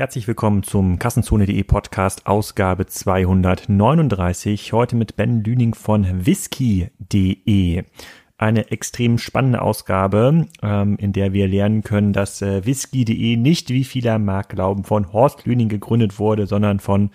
Herzlich willkommen zum Kassenzone.de Podcast Ausgabe 239. Heute mit Ben Lüning von whisky.de eine extrem spannende Ausgabe, ähm, in der wir lernen können, dass äh, whisky.de nicht, wie viele mag glauben, von Horst Lüning gegründet wurde, sondern von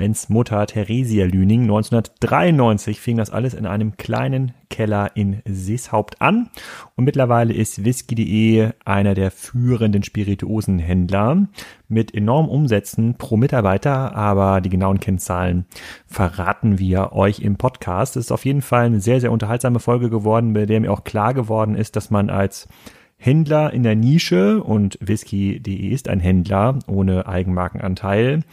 Bens Mutter Theresia Lüning. 1993 fing das alles in einem kleinen Keller in Seeshaupt an und mittlerweile ist whisky.de einer der führenden Spirituosenhändler mit enormen Umsätzen pro Mitarbeiter, aber die genauen Kennzahlen verraten wir euch im Podcast. Es ist auf jeden Fall eine sehr, sehr unterhaltsame Folge geworden, bei der mir auch klar geworden ist, dass man als Händler in der Nische und whisky.de ist ein Händler ohne Eigenmarkenanteil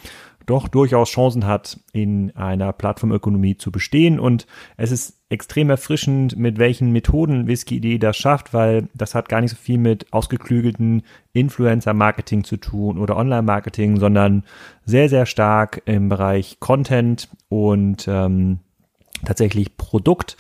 doch durchaus Chancen hat, in einer Plattformökonomie zu bestehen. Und es ist extrem erfrischend, mit welchen Methoden Whisky.de das schafft, weil das hat gar nicht so viel mit ausgeklügelten Influencer-Marketing zu tun oder Online-Marketing, sondern sehr, sehr stark im Bereich Content und ähm, tatsächlich Produkt.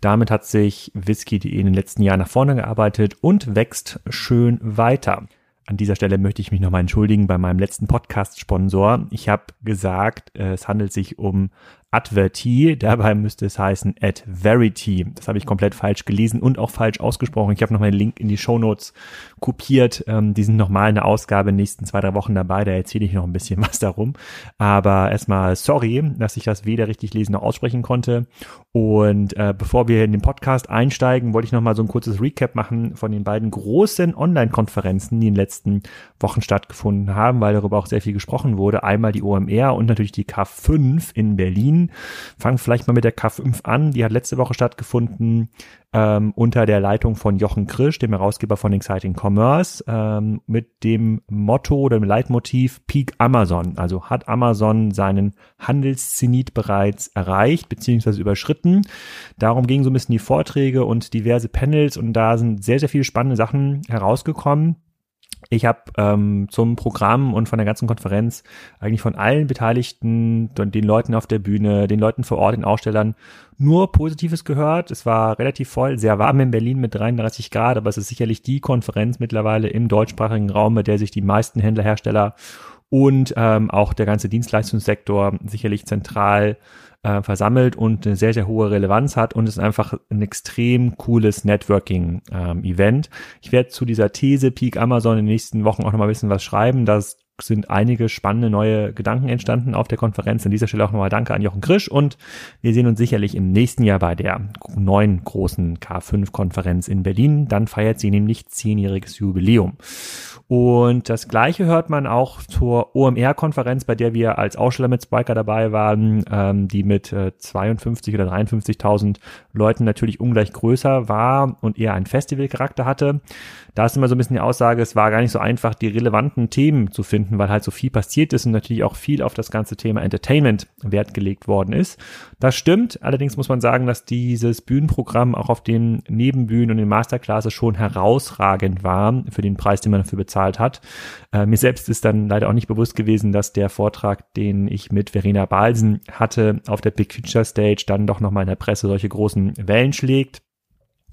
Damit hat sich Whisky.de in den letzten Jahren nach vorne gearbeitet und wächst schön weiter. An dieser Stelle möchte ich mich nochmal entschuldigen bei meinem letzten Podcast-Sponsor. Ich habe gesagt, es handelt sich um Adverti, dabei müsste es heißen Adverity. Das habe ich komplett falsch gelesen und auch falsch ausgesprochen. Ich habe noch mal den Link in die Show Notes kopiert. Ähm, die sind nochmal eine Ausgabe in den nächsten zwei, drei Wochen dabei. Da erzähle ich noch ein bisschen was darum. Aber erstmal sorry, dass ich das weder richtig lesen noch aussprechen konnte. Und äh, bevor wir in den Podcast einsteigen, wollte ich noch mal so ein kurzes Recap machen von den beiden großen Online-Konferenzen, die in den letzten Wochen stattgefunden haben, weil darüber auch sehr viel gesprochen wurde. Einmal die OMR und natürlich die K5 in Berlin. Berlin. Fangen vielleicht mal mit der K5 an. Die hat letzte Woche stattgefunden ähm, unter der Leitung von Jochen Krisch, dem Herausgeber von Exciting Commerce, ähm, mit dem Motto oder dem Leitmotiv Peak Amazon. Also hat Amazon seinen Handelszenit bereits erreicht bzw. überschritten. Darum gingen so ein bisschen die Vorträge und diverse Panels und da sind sehr, sehr viele spannende Sachen herausgekommen. Ich habe ähm, zum Programm und von der ganzen Konferenz eigentlich von allen Beteiligten, den Leuten auf der Bühne, den Leuten vor Ort, den Ausstellern nur Positives gehört. Es war relativ voll, sehr warm in Berlin mit 33 Grad, aber es ist sicherlich die Konferenz mittlerweile im deutschsprachigen Raum, mit der sich die meisten Händler, Hersteller und ähm, auch der ganze Dienstleistungssektor sicherlich zentral äh, versammelt und eine sehr, sehr hohe Relevanz hat und ist einfach ein extrem cooles Networking-Event. Ähm, ich werde zu dieser These Peak Amazon in den nächsten Wochen auch nochmal ein bisschen was schreiben. Das sind einige spannende neue Gedanken entstanden auf der Konferenz. An dieser Stelle auch nochmal Danke an Jochen Krisch und wir sehen uns sicherlich im nächsten Jahr bei der neuen großen K5-Konferenz in Berlin. Dann feiert sie nämlich zehnjähriges Jubiläum. Und das Gleiche hört man auch zur OMR-Konferenz, bei der wir als Aussteller mit Spiker dabei waren, ähm, die mit äh, 52 oder 53.000 Leuten natürlich ungleich größer war und eher einen Festivalcharakter hatte. Da ist immer so ein bisschen die Aussage, es war gar nicht so einfach, die relevanten Themen zu finden, weil halt so viel passiert ist und natürlich auch viel auf das ganze Thema Entertainment Wert gelegt worden ist. Das stimmt. Allerdings muss man sagen, dass dieses Bühnenprogramm auch auf den Nebenbühnen und den Masterclasses schon herausragend war für den Preis, den man dafür bezahlt bezahlt hat. Äh, mir selbst ist dann leider auch nicht bewusst gewesen, dass der Vortrag, den ich mit Verena Balsen hatte, auf der Big Future Stage dann doch nochmal in der Presse solche großen Wellen schlägt.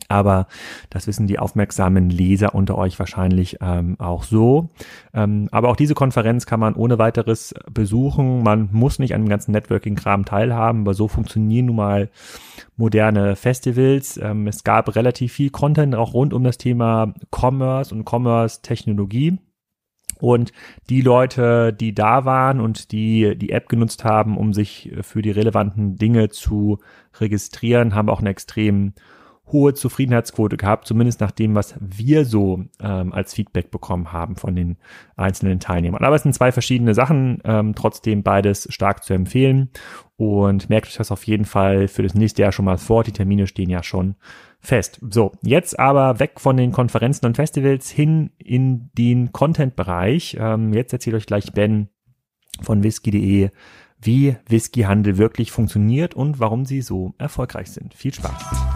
Aber das wissen die aufmerksamen Leser unter euch wahrscheinlich ähm, auch so. Ähm, aber auch diese Konferenz kann man ohne weiteres besuchen. Man muss nicht an dem ganzen Networking-Kram teilhaben, aber so funktionieren nun mal moderne Festivals. Ähm, es gab relativ viel Content auch rund um das Thema Commerce und Commerce-Technologie. Und die Leute, die da waren und die die App genutzt haben, um sich für die relevanten Dinge zu registrieren, haben auch einen extrem hohe Zufriedenheitsquote gehabt, zumindest nach dem, was wir so ähm, als Feedback bekommen haben von den einzelnen Teilnehmern. Aber es sind zwei verschiedene Sachen, ähm, trotzdem beides stark zu empfehlen und merkt euch das auf jeden Fall für das nächste Jahr schon mal vor. Die Termine stehen ja schon fest. So, jetzt aber weg von den Konferenzen und Festivals hin in den Content-Bereich. Ähm, jetzt erzählt euch gleich Ben von whisky.de, wie Whiskyhandel wirklich funktioniert und warum sie so erfolgreich sind. Viel Spaß!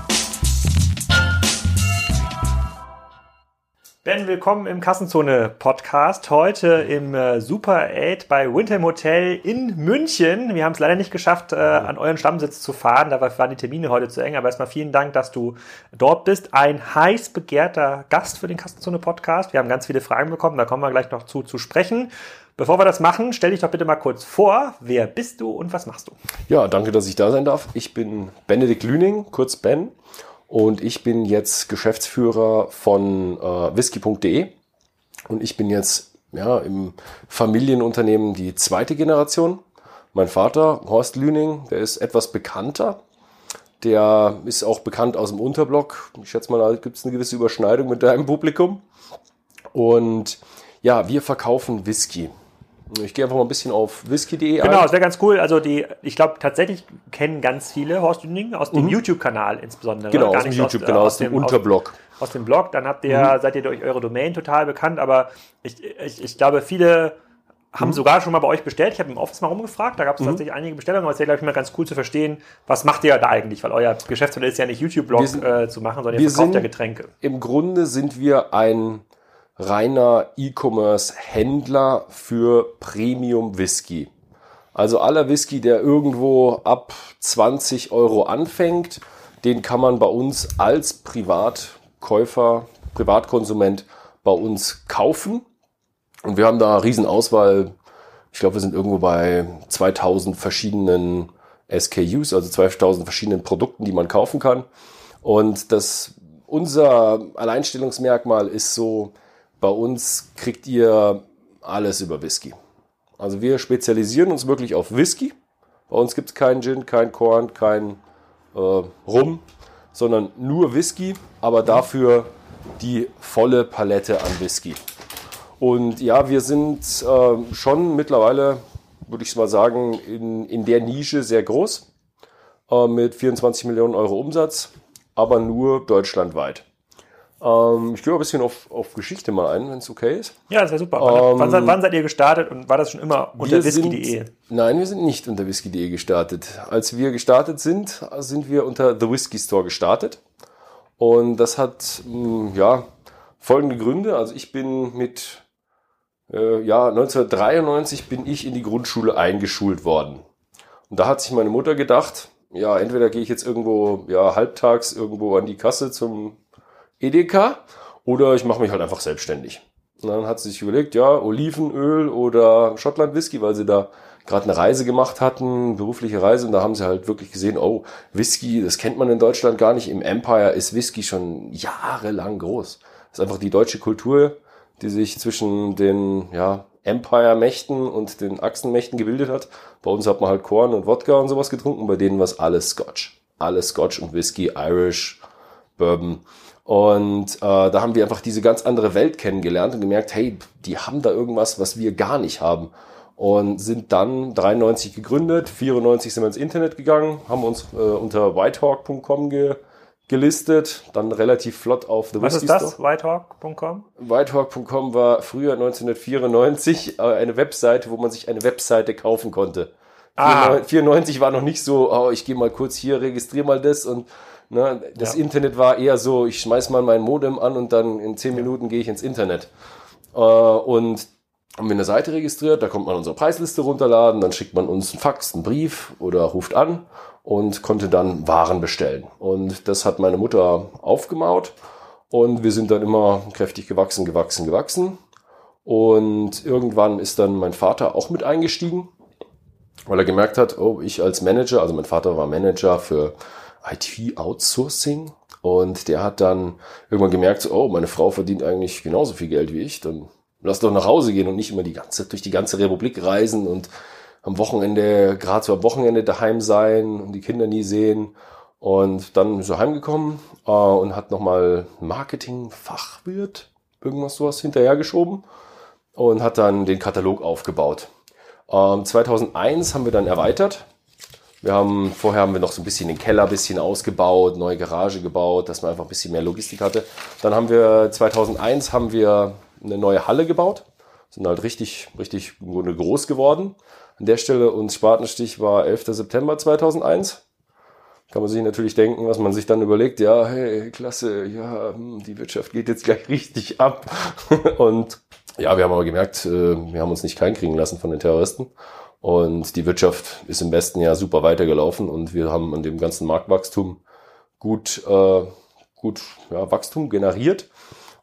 Ben, willkommen im Kassenzone-Podcast. Heute im äh, Super 8 bei Windham Hotel in München. Wir haben es leider nicht geschafft, äh, an euren Stammsitz zu fahren. Da waren die Termine heute zu eng. Aber erstmal vielen Dank, dass du dort bist. Ein heiß begehrter Gast für den Kassenzone-Podcast. Wir haben ganz viele Fragen bekommen. Da kommen wir gleich noch zu, zu sprechen. Bevor wir das machen, stell dich doch bitte mal kurz vor. Wer bist du und was machst du? Ja, danke, dass ich da sein darf. Ich bin Benedikt Lüning, kurz Ben. Und ich bin jetzt Geschäftsführer von äh, whisky.de. Und ich bin jetzt ja, im Familienunternehmen die zweite Generation. Mein Vater, Horst Lüning, der ist etwas bekannter. Der ist auch bekannt aus dem Unterblock. Ich schätze mal, da gibt es eine gewisse Überschneidung mit deinem Publikum. Und ja, wir verkaufen Whisky. Ich gehe einfach mal ein bisschen auf whisky.de Genau, das wäre ganz cool. Also die, ich glaube tatsächlich kennen ganz viele Horst Düning aus dem mhm. YouTube-Kanal insbesondere. Genau, aus dem YouTube-Kanal, aus, aus, dem Unterblog. Aus, aus, dem Blog. Dann habt ihr, mhm. seid ihr durch eure Domain total bekannt, aber ich, ich, ich glaube, viele haben mhm. sogar schon mal bei euch bestellt. Ich habe im Office mal rumgefragt, da gab es mhm. tatsächlich einige Bestellungen, aber es wäre, glaube ich, mal ganz cool zu verstehen, was macht ihr da eigentlich? Weil euer Geschäftsmodell ist ja nicht YouTube-Blog äh, zu machen, sondern ihr verkauft ja Getränke. Im Grunde sind wir ein reiner E-Commerce-Händler für Premium Whisky. Also aller Whisky, der irgendwo ab 20 Euro anfängt, den kann man bei uns als Privatkäufer, Privatkonsument bei uns kaufen. Und wir haben da eine Riesenauswahl. Ich glaube, wir sind irgendwo bei 2000 verschiedenen SKUs, also 2000 verschiedenen Produkten, die man kaufen kann. Und das, unser Alleinstellungsmerkmal ist so, bei uns kriegt ihr alles über Whisky. Also wir spezialisieren uns wirklich auf Whisky. Bei uns gibt es keinen Gin, kein Korn, kein äh, Rum, sondern nur Whisky, aber dafür die volle Palette an Whisky. Und ja, wir sind äh, schon mittlerweile, würde ich mal sagen, in, in der Nische sehr groß, äh, mit 24 Millionen Euro Umsatz, aber nur deutschlandweit. Ähm, ich gehe ein bisschen auf, auf Geschichte mal ein, wenn es okay ist. Ja, das wäre super. Wann, ähm, wann, wann, seid ihr gestartet und war das schon immer unter whisky.de? Nein, wir sind nicht unter whisky.de gestartet. Als wir gestartet sind, sind wir unter The Whisky Store gestartet. Und das hat mh, hm, ja folgende Gründe. Also ich bin mit äh, ja 1993 bin ich in die Grundschule eingeschult worden. Und da hat sich meine Mutter gedacht, ja, entweder gehe ich jetzt irgendwo ja halbtags irgendwo an die Kasse zum Edeka oder ich mache mich halt einfach selbstständig. Und dann hat sie sich überlegt, ja, Olivenöl oder Schottland Whisky, weil sie da gerade eine Reise gemacht hatten, berufliche Reise, und da haben sie halt wirklich gesehen, oh, Whisky, das kennt man in Deutschland gar nicht. Im Empire ist Whisky schon jahrelang groß. Das ist einfach die deutsche Kultur, die sich zwischen den ja, Empire-Mächten und den Achsenmächten gebildet hat. Bei uns hat man halt Korn und Wodka und sowas getrunken, bei denen war es alles Scotch. Alles Scotch und Whisky, Irish, Bourbon. Und äh, da haben wir einfach diese ganz andere Welt kennengelernt und gemerkt, hey, die haben da irgendwas, was wir gar nicht haben. Und sind dann 93 gegründet, 94 sind wir ins Internet gegangen, haben uns äh, unter whitehawk.com ge gelistet, dann relativ flott auf The Was Whisky ist das? Whitehawk.com? Whitehawk.com war früher 1994 äh, eine Webseite, wo man sich eine Webseite kaufen konnte. Ah. 94 war noch nicht so, oh, ich gehe mal kurz hier, registriere mal das und Ne? Das ja. Internet war eher so, ich schmeiß mal mein Modem an und dann in zehn Minuten gehe ich ins Internet. Äh, und haben wir eine Seite registriert, da kommt man unsere Preisliste runterladen, dann schickt man uns einen Fax, einen Brief oder ruft an und konnte dann Waren bestellen. Und das hat meine Mutter aufgemaut und wir sind dann immer kräftig gewachsen, gewachsen, gewachsen. Und irgendwann ist dann mein Vater auch mit eingestiegen, weil er gemerkt hat, oh, ich als Manager, also mein Vater war Manager für IT-Outsourcing und der hat dann irgendwann gemerkt, oh, meine Frau verdient eigentlich genauso viel Geld wie ich, dann lass doch nach Hause gehen und nicht immer die ganze, durch die ganze Republik reisen und am Wochenende, gerade so am Wochenende daheim sein und die Kinder nie sehen. Und dann ist er heimgekommen äh, und hat nochmal Marketing-Fachwirt, irgendwas sowas hinterhergeschoben und hat dann den Katalog aufgebaut. Ähm, 2001 haben wir dann erweitert wir haben, vorher haben wir noch so ein bisschen den Keller ein bisschen ausgebaut, neue Garage gebaut, dass man einfach ein bisschen mehr Logistik hatte. Dann haben wir 2001 haben wir eine neue Halle gebaut, sind halt richtig, richtig groß geworden. An der Stelle uns Spatenstich war 11. September 2001. kann man sich natürlich denken, was man sich dann überlegt, ja, hey, klasse, ja, hm, die Wirtschaft geht jetzt gleich richtig ab. und ja, wir haben aber gemerkt, äh, wir haben uns nicht kleinkriegen lassen von den Terroristen. Und die Wirtschaft ist im besten Jahr super weitergelaufen und wir haben an dem ganzen Marktwachstum gut, äh, gut ja, Wachstum generiert.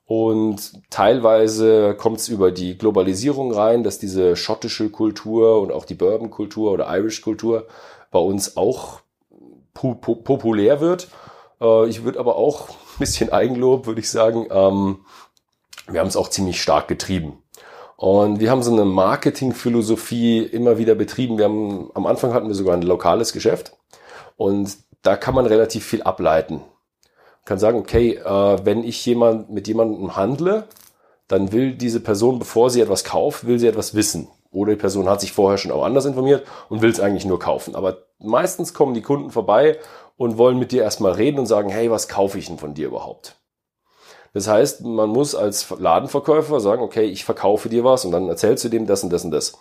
Und teilweise kommt es über die Globalisierung rein, dass diese schottische Kultur und auch die Bourbon-Kultur oder Irish-Kultur bei uns auch populär wird. Äh, ich würde aber auch ein bisschen Eigenlob, würde ich sagen. Ähm, wir haben es auch ziemlich stark getrieben. Und wir haben so eine Marketingphilosophie immer wieder betrieben. Wir haben, am Anfang hatten wir sogar ein lokales Geschäft und da kann man relativ viel ableiten. Man kann sagen, okay, äh, wenn ich jemand, mit jemandem handle, dann will diese Person, bevor sie etwas kauft, will sie etwas wissen. Oder die Person hat sich vorher schon auch anders informiert und will es eigentlich nur kaufen. Aber meistens kommen die Kunden vorbei und wollen mit dir erstmal reden und sagen, hey, was kaufe ich denn von dir überhaupt? Das heißt, man muss als Ladenverkäufer sagen, okay, ich verkaufe dir was und dann erzählst du dem das und das und das.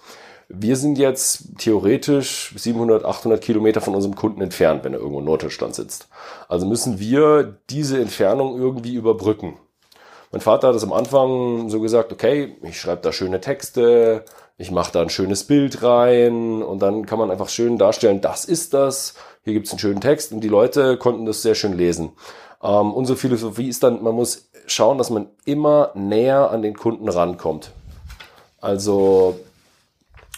Wir sind jetzt theoretisch 700, 800 Kilometer von unserem Kunden entfernt, wenn er irgendwo in Norddeutschland sitzt. Also müssen wir diese Entfernung irgendwie überbrücken. Mein Vater hat es am Anfang so gesagt, okay, ich schreibe da schöne Texte, ich mache da ein schönes Bild rein und dann kann man einfach schön darstellen, das ist das, hier gibt's einen schönen Text und die Leute konnten das sehr schön lesen. Ähm, unsere Philosophie ist dann, man muss schauen, dass man immer näher an den Kunden rankommt. Also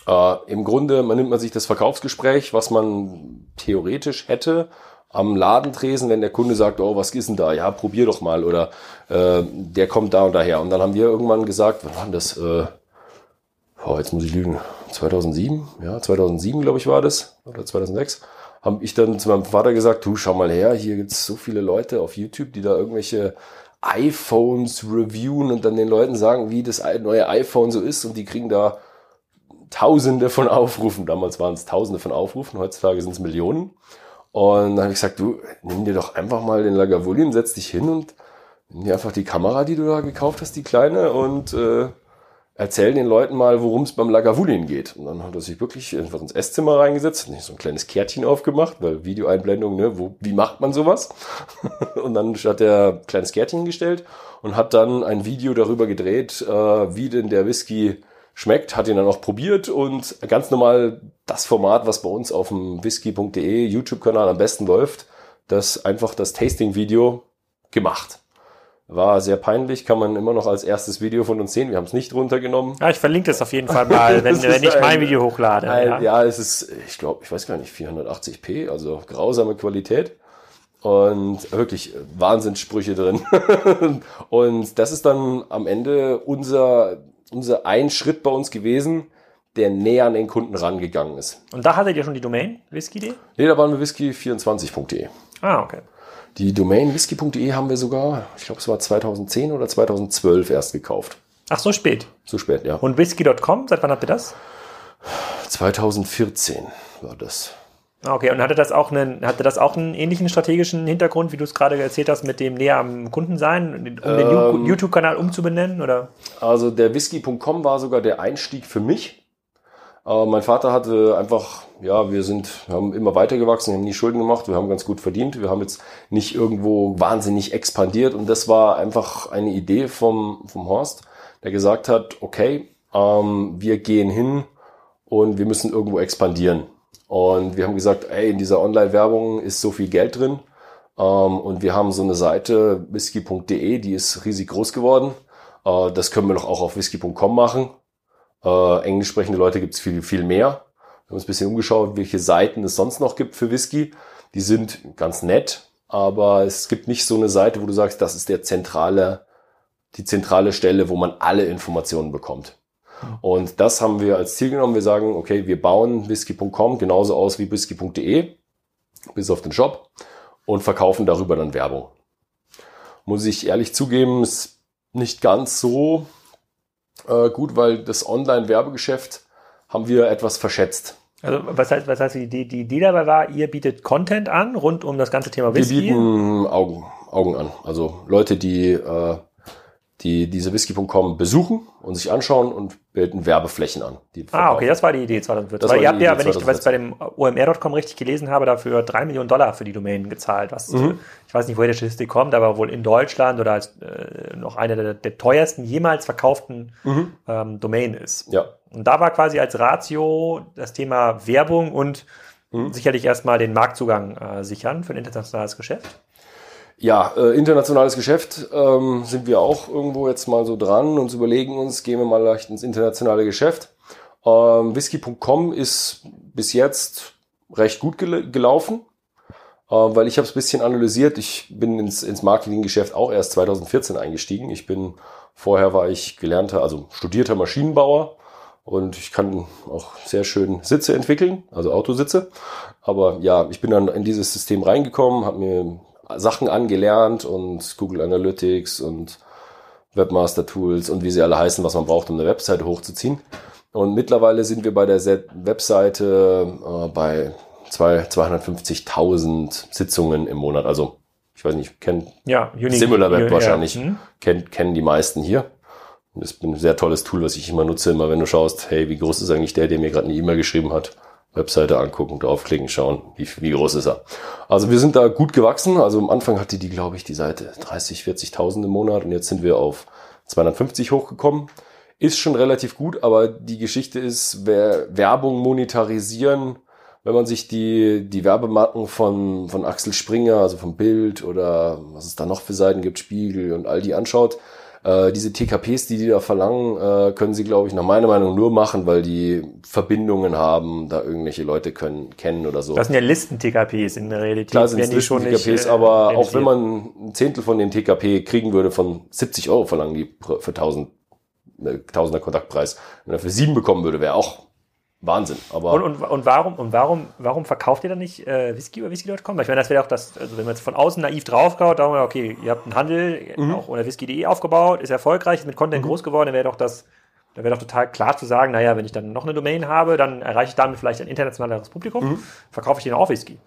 äh, im Grunde, man nimmt man sich das Verkaufsgespräch, was man theoretisch hätte, am Ladentresen, wenn der Kunde sagt, oh, was ist denn da? Ja, probier doch mal. Oder äh, der kommt da und daher. Und dann haben wir irgendwann gesagt, wann war das? Äh, oh, jetzt muss ich lügen. 2007? Ja, 2007, glaube ich, war das. Oder 2006 habe ich dann zu meinem Vater gesagt, du schau mal her, hier gibt's so viele Leute auf YouTube, die da irgendwelche iPhones reviewen und dann den Leuten sagen, wie das neue iPhone so ist und die kriegen da Tausende von Aufrufen. Damals waren es Tausende von Aufrufen, heutzutage sind es Millionen. Und dann habe ich gesagt, du nimm dir doch einfach mal den Lagavulin, setz dich hin und nimm dir einfach die Kamera, die du da gekauft hast, die kleine und äh, erzähl den Leuten mal, worum es beim Lagavulin geht. Und dann hat er sich wirklich einfach ins Esszimmer reingesetzt, nicht so ein kleines Kärtchen aufgemacht, weil Videoeinblendung, ne, wo, wie macht man sowas? und dann hat er ein kleines Kärtchen gestellt und hat dann ein Video darüber gedreht, äh, wie denn der Whisky schmeckt, hat ihn dann auch probiert und ganz normal das Format, was bei uns auf dem whisky.de YouTube-Kanal am besten läuft, das einfach das Tasting-Video gemacht. War sehr peinlich, kann man immer noch als erstes Video von uns sehen. Wir haben es nicht runtergenommen. Ja, ich verlinke das auf jeden Fall mal, wenn, wenn ich mein Video hochlade. Ein, ja. ja, es ist, ich glaube, ich weiß gar nicht, 480p, also grausame Qualität. Und wirklich Wahnsinnssprüche drin. und das ist dann am Ende unser, unser ein Schritt bei uns gewesen, der näher an den Kunden rangegangen ist. Und da hattet ihr schon die Domain, whisky.de? Nee, da waren wir whisky24.de. Ah, okay. Die Domain whisky.de haben wir sogar, ich glaube, es war 2010 oder 2012 erst gekauft. Ach, so spät? So spät, ja. Und whisky.com, seit wann habt ihr das? 2014 war das. Ah, okay, und hatte das auch einen, hatte das auch einen ähnlichen strategischen Hintergrund, wie du es gerade erzählt hast, mit dem näher am Kunden sein, um den ähm, YouTube-Kanal umzubenennen, oder? Also der whisky.com war sogar der Einstieg für mich. Aber mein Vater hatte einfach, ja, wir sind, haben immer weitergewachsen, haben nie Schulden gemacht, wir haben ganz gut verdient, wir haben jetzt nicht irgendwo wahnsinnig expandiert und das war einfach eine Idee vom, vom Horst, der gesagt hat, okay, ähm, wir gehen hin und wir müssen irgendwo expandieren. Und wir haben gesagt, ey, in dieser Online-Werbung ist so viel Geld drin. Ähm, und wir haben so eine Seite, whisky.de, die ist riesig groß geworden. Äh, das können wir doch auch auf whisky.com machen. Äh, englisch sprechende Leute gibt es viel, viel mehr. Wir haben uns ein bisschen umgeschaut, welche Seiten es sonst noch gibt für Whisky. Die sind ganz nett, aber es gibt nicht so eine Seite, wo du sagst, das ist der zentrale, die zentrale Stelle, wo man alle Informationen bekommt. Und das haben wir als Ziel genommen. Wir sagen, okay, wir bauen whisky.com genauso aus wie whisky.de, bis auf den Shop, und verkaufen darüber dann Werbung. Muss ich ehrlich zugeben, ist nicht ganz so äh, gut, weil das Online-Werbegeschäft haben wir etwas verschätzt. Also was heißt, was heißt die, die, die Idee dabei war, ihr bietet Content an rund um das ganze Thema Whisky? Wir bieten Augen, Augen an. Also Leute, die äh, die diese whisky.com besuchen und sich anschauen und bilden Werbeflächen an. ah, okay, das war die Idee 2014. Weil ihr habt ja, wenn ich was bei dem OMR.com richtig gelesen habe, dafür drei Millionen Dollar für die Domain gezahlt. Was, mhm. Ich weiß nicht, woher die Statistik kommt, aber wohl in Deutschland oder als äh, noch eine der, der, teuersten jemals verkauften mhm. ähm, Domain ist. Ja. Und da war quasi als Ratio das Thema Werbung und mhm. sicherlich erstmal den Marktzugang äh, sichern für ein internationales Geschäft. Ja, äh, internationales Geschäft ähm, sind wir auch irgendwo jetzt mal so dran und überlegen uns, gehen wir mal leicht ins internationale Geschäft. Ähm, Whisky.com ist bis jetzt recht gut gel gelaufen, äh, weil ich habe es bisschen analysiert. Ich bin ins, ins Marketinggeschäft auch erst 2014 eingestiegen. Ich bin vorher war ich gelernter, also studierter Maschinenbauer und ich kann auch sehr schön Sitze entwickeln, also Autositze. Aber ja, ich bin dann in dieses System reingekommen, habe mir Sachen angelernt und Google Analytics und Webmaster Tools und wie sie alle heißen, was man braucht, um eine Webseite hochzuziehen. Und mittlerweile sind wir bei der Webseite äh, bei 250.000 Sitzungen im Monat. Also ich weiß nicht, kennt ja, SimilarWeb ja, wahrscheinlich, ja. Hm. Kennt, kennen die meisten hier. Das ist ein sehr tolles Tool, was ich immer nutze, immer wenn du schaust, hey, wie groß ist eigentlich der, der mir gerade eine E-Mail geschrieben hat? Webseite angucken, draufklicken, schauen, wie, wie groß ist er. Also wir sind da gut gewachsen. Also am Anfang hatte die, glaube ich, die Seite 30, 40.000 im Monat und jetzt sind wir auf 250 hochgekommen. Ist schon relativ gut, aber die Geschichte ist, wer Werbung monetarisieren, wenn man sich die, die Werbemarken von, von Axel Springer, also vom Bild oder was es da noch für Seiten gibt, Spiegel und all die anschaut, äh, diese TKPs, die die da verlangen, äh, können sie, glaube ich, nach meiner Meinung nur machen, weil die Verbindungen haben, da irgendwelche Leute können kennen oder so. Das sind ja Listen-TKPs in der Realität. Klar sind Listen-TKPs, äh, aber auch wenn man ein Zehntel von dem TKP kriegen würde, von 70 Euro verlangen die für 1000 äh, Tausender Kontaktpreis. Wenn er für sieben bekommen würde, wäre auch Wahnsinn. Aber und, und, und warum und warum warum verkauft ihr dann nicht äh, Whisky über Whisky.com? Ich meine, das wäre auch das, also wenn man jetzt von außen naiv draufkaut, dann okay, ihr habt einen Handel mhm. auch unter Whisky.de aufgebaut, ist erfolgreich, ist mit Content mhm. groß geworden, dann wäre doch das, da wäre doch total klar zu sagen, naja, wenn ich dann noch eine Domain habe, dann erreiche ich damit vielleicht ein internationaleres Publikum, mhm. verkaufe ich denen auch Whisky.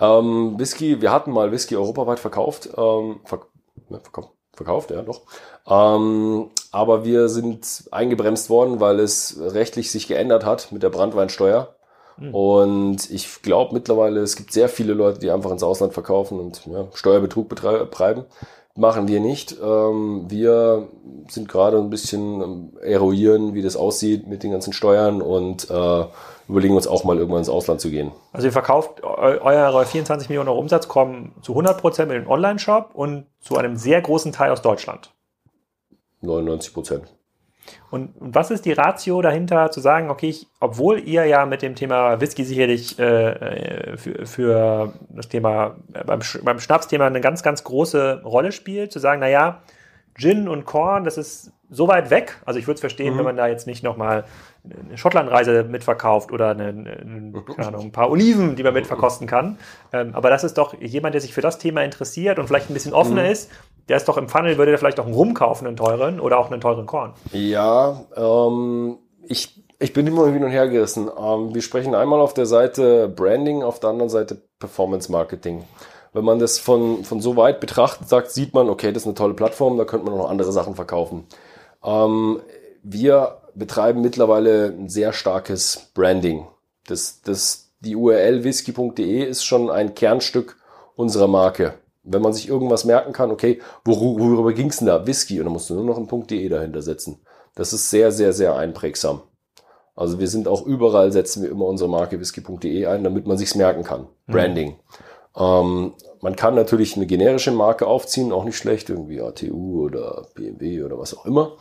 Ähm, Whisky, wir hatten mal Whisky europaweit verkauft, ähm, verk verkauft, verkauft, ja doch. Ähm, aber wir sind eingebremst worden, weil es rechtlich sich geändert hat mit der Brandweinsteuer. Mhm. Und ich glaube mittlerweile, es gibt sehr viele Leute, die einfach ins Ausland verkaufen und ja, Steuerbetrug betreiben. Machen wir nicht. Ähm, wir sind gerade ein bisschen eruieren, wie das aussieht mit den ganzen Steuern und äh, überlegen uns auch mal irgendwann ins Ausland zu gehen. Also ihr verkauft eure 24 Millionen Euro Umsatz kommen zu 100 Prozent mit dem Online-Shop und zu einem sehr großen Teil aus Deutschland. 99 Prozent. Und, was ist die Ratio dahinter, zu sagen, okay, ich, obwohl ihr ja mit dem Thema Whisky sicherlich äh, äh für, für das Thema äh, beim, beim Schnapsthema eine ganz, ganz große Rolle spielt, zu sagen, naja, Gin und Korn, das ist so weit weg. Also ich würde es verstehen, mhm. wenn man da jetzt nicht nochmal eine Schottlandreise mitverkauft oder eine, eine, Ahnung, ein paar Oliven, die man mitverkosten kann. Ähm, aber das ist doch jemand, der sich für das Thema interessiert und vielleicht ein bisschen offener mhm. ist, der ist doch im Funnel, würde der vielleicht auch einen Rum kaufen, einen teuren oder auch einen teuren Korn. Ja, ähm, ich, ich bin immer hin und her gerissen. Ähm, wir sprechen einmal auf der Seite Branding, auf der anderen Seite Performance Marketing. Wenn man das von, von so weit betrachtet sagt, sieht man, okay, das ist eine tolle Plattform, da könnte man noch andere Sachen verkaufen. Ähm, wir betreiben mittlerweile ein sehr starkes Branding. Das, das, die URL whisky.de ist schon ein Kernstück unserer Marke. Wenn man sich irgendwas merken kann, okay, worüber ging's denn da? Whisky. Und dann musst du nur noch ein .de dahinter setzen. Das ist sehr, sehr, sehr einprägsam. Also wir sind auch überall, setzen wir immer unsere Marke whisky.de ein, damit man sich's merken kann. Mhm. Branding. Ähm, man kann natürlich eine generische Marke aufziehen, auch nicht schlecht, irgendwie ATU oder BMW oder was auch immer.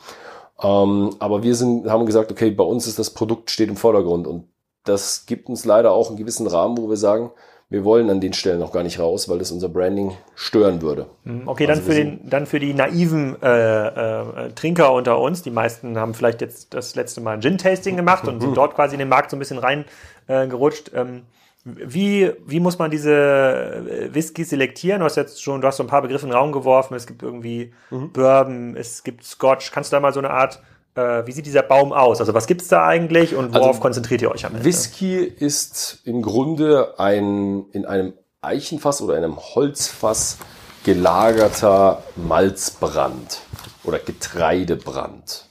Ähm, aber wir sind, haben gesagt, okay, bei uns ist das Produkt steht im Vordergrund und das gibt uns leider auch einen gewissen Rahmen, wo wir sagen, wir wollen an den Stellen noch gar nicht raus, weil das unser Branding stören würde. Mhm, okay, also dann für den, dann für die naiven äh, äh, Trinker unter uns. Die meisten haben vielleicht jetzt das letzte Mal ein Gin-Tasting gemacht und sind dort quasi in den Markt so ein bisschen reingerutscht. Äh, ähm, wie, wie muss man diese äh, Whisky selektieren? Du hast jetzt schon, du hast so ein paar Begriffe in den Raum geworfen. Es gibt irgendwie mhm. Bourbon, es gibt Scotch. Kannst du da mal so eine Art, wie sieht dieser Baum aus? Also was gibt's da eigentlich und worauf also, konzentriert ihr euch am Ende? Whisky ist im Grunde ein in einem Eichenfass oder einem Holzfass gelagerter Malzbrand. oder Getreidebrand.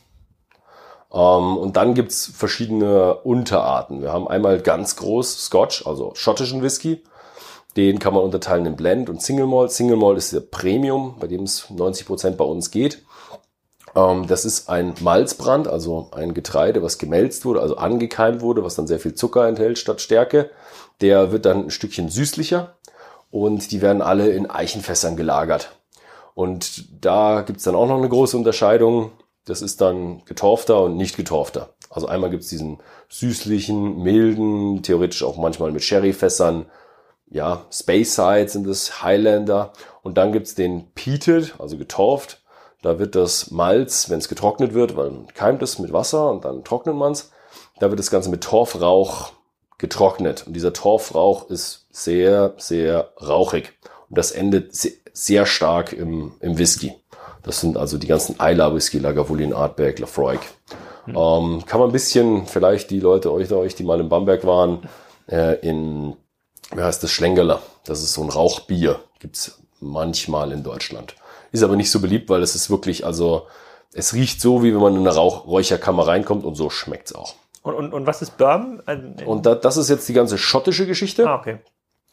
Ähm, und dann gibt's verschiedene Unterarten. Wir haben einmal ganz groß Scotch, also schottischen Whisky. Den kann man unterteilen in Blend und Single Malt. Single Malt ist der Premium, bei dem es 90 Prozent bei uns geht. Ähm, das ist ein Malzbrand, also ein Getreide, was gemälzt wurde, also angekeimt wurde, was dann sehr viel Zucker enthält statt Stärke. Der wird dann ein Stückchen süßlicher und die werden alle in Eichenfässern gelagert. Und da gibt's dann auch noch eine große Unterscheidung. Das ist dann getorfter und nicht getorfter. Also einmal gibt's diesen süßlichen, milden, theoretisch auch manchmal mit Sherryfässern, ja, Space Side sind es, Highlander. Und dann gibt's den Peated, also getorft. Da wird das Malz, wenn es getrocknet wird, weil man keimt es mit Wasser und dann trocknet man's, da wird das Ganze mit Torfrauch getrocknet. Und dieser Torfrauch ist sehr, sehr rauchig. Und das endet sehr stark im, im Whisky. Das sind also die ganzen Isla Whisky, Lagavulin, Artberg, Lafroig. Mhm. Ähm, kann man ein bisschen, vielleicht die Leute euch, euch die mal in Bamberg waren, äh, in, wie heißt das, Schlengerler. Das ist so ein Rauchbier. Gibt's manchmal in Deutschland. Ist aber nicht so beliebt, weil es ist wirklich, also, es riecht so, wie wenn man in eine Rauch Räucherkammer reinkommt und so schmeckt's auch. Und, und, und was ist Bourbon? Und da, das ist jetzt die ganze schottische Geschichte. Ah, okay.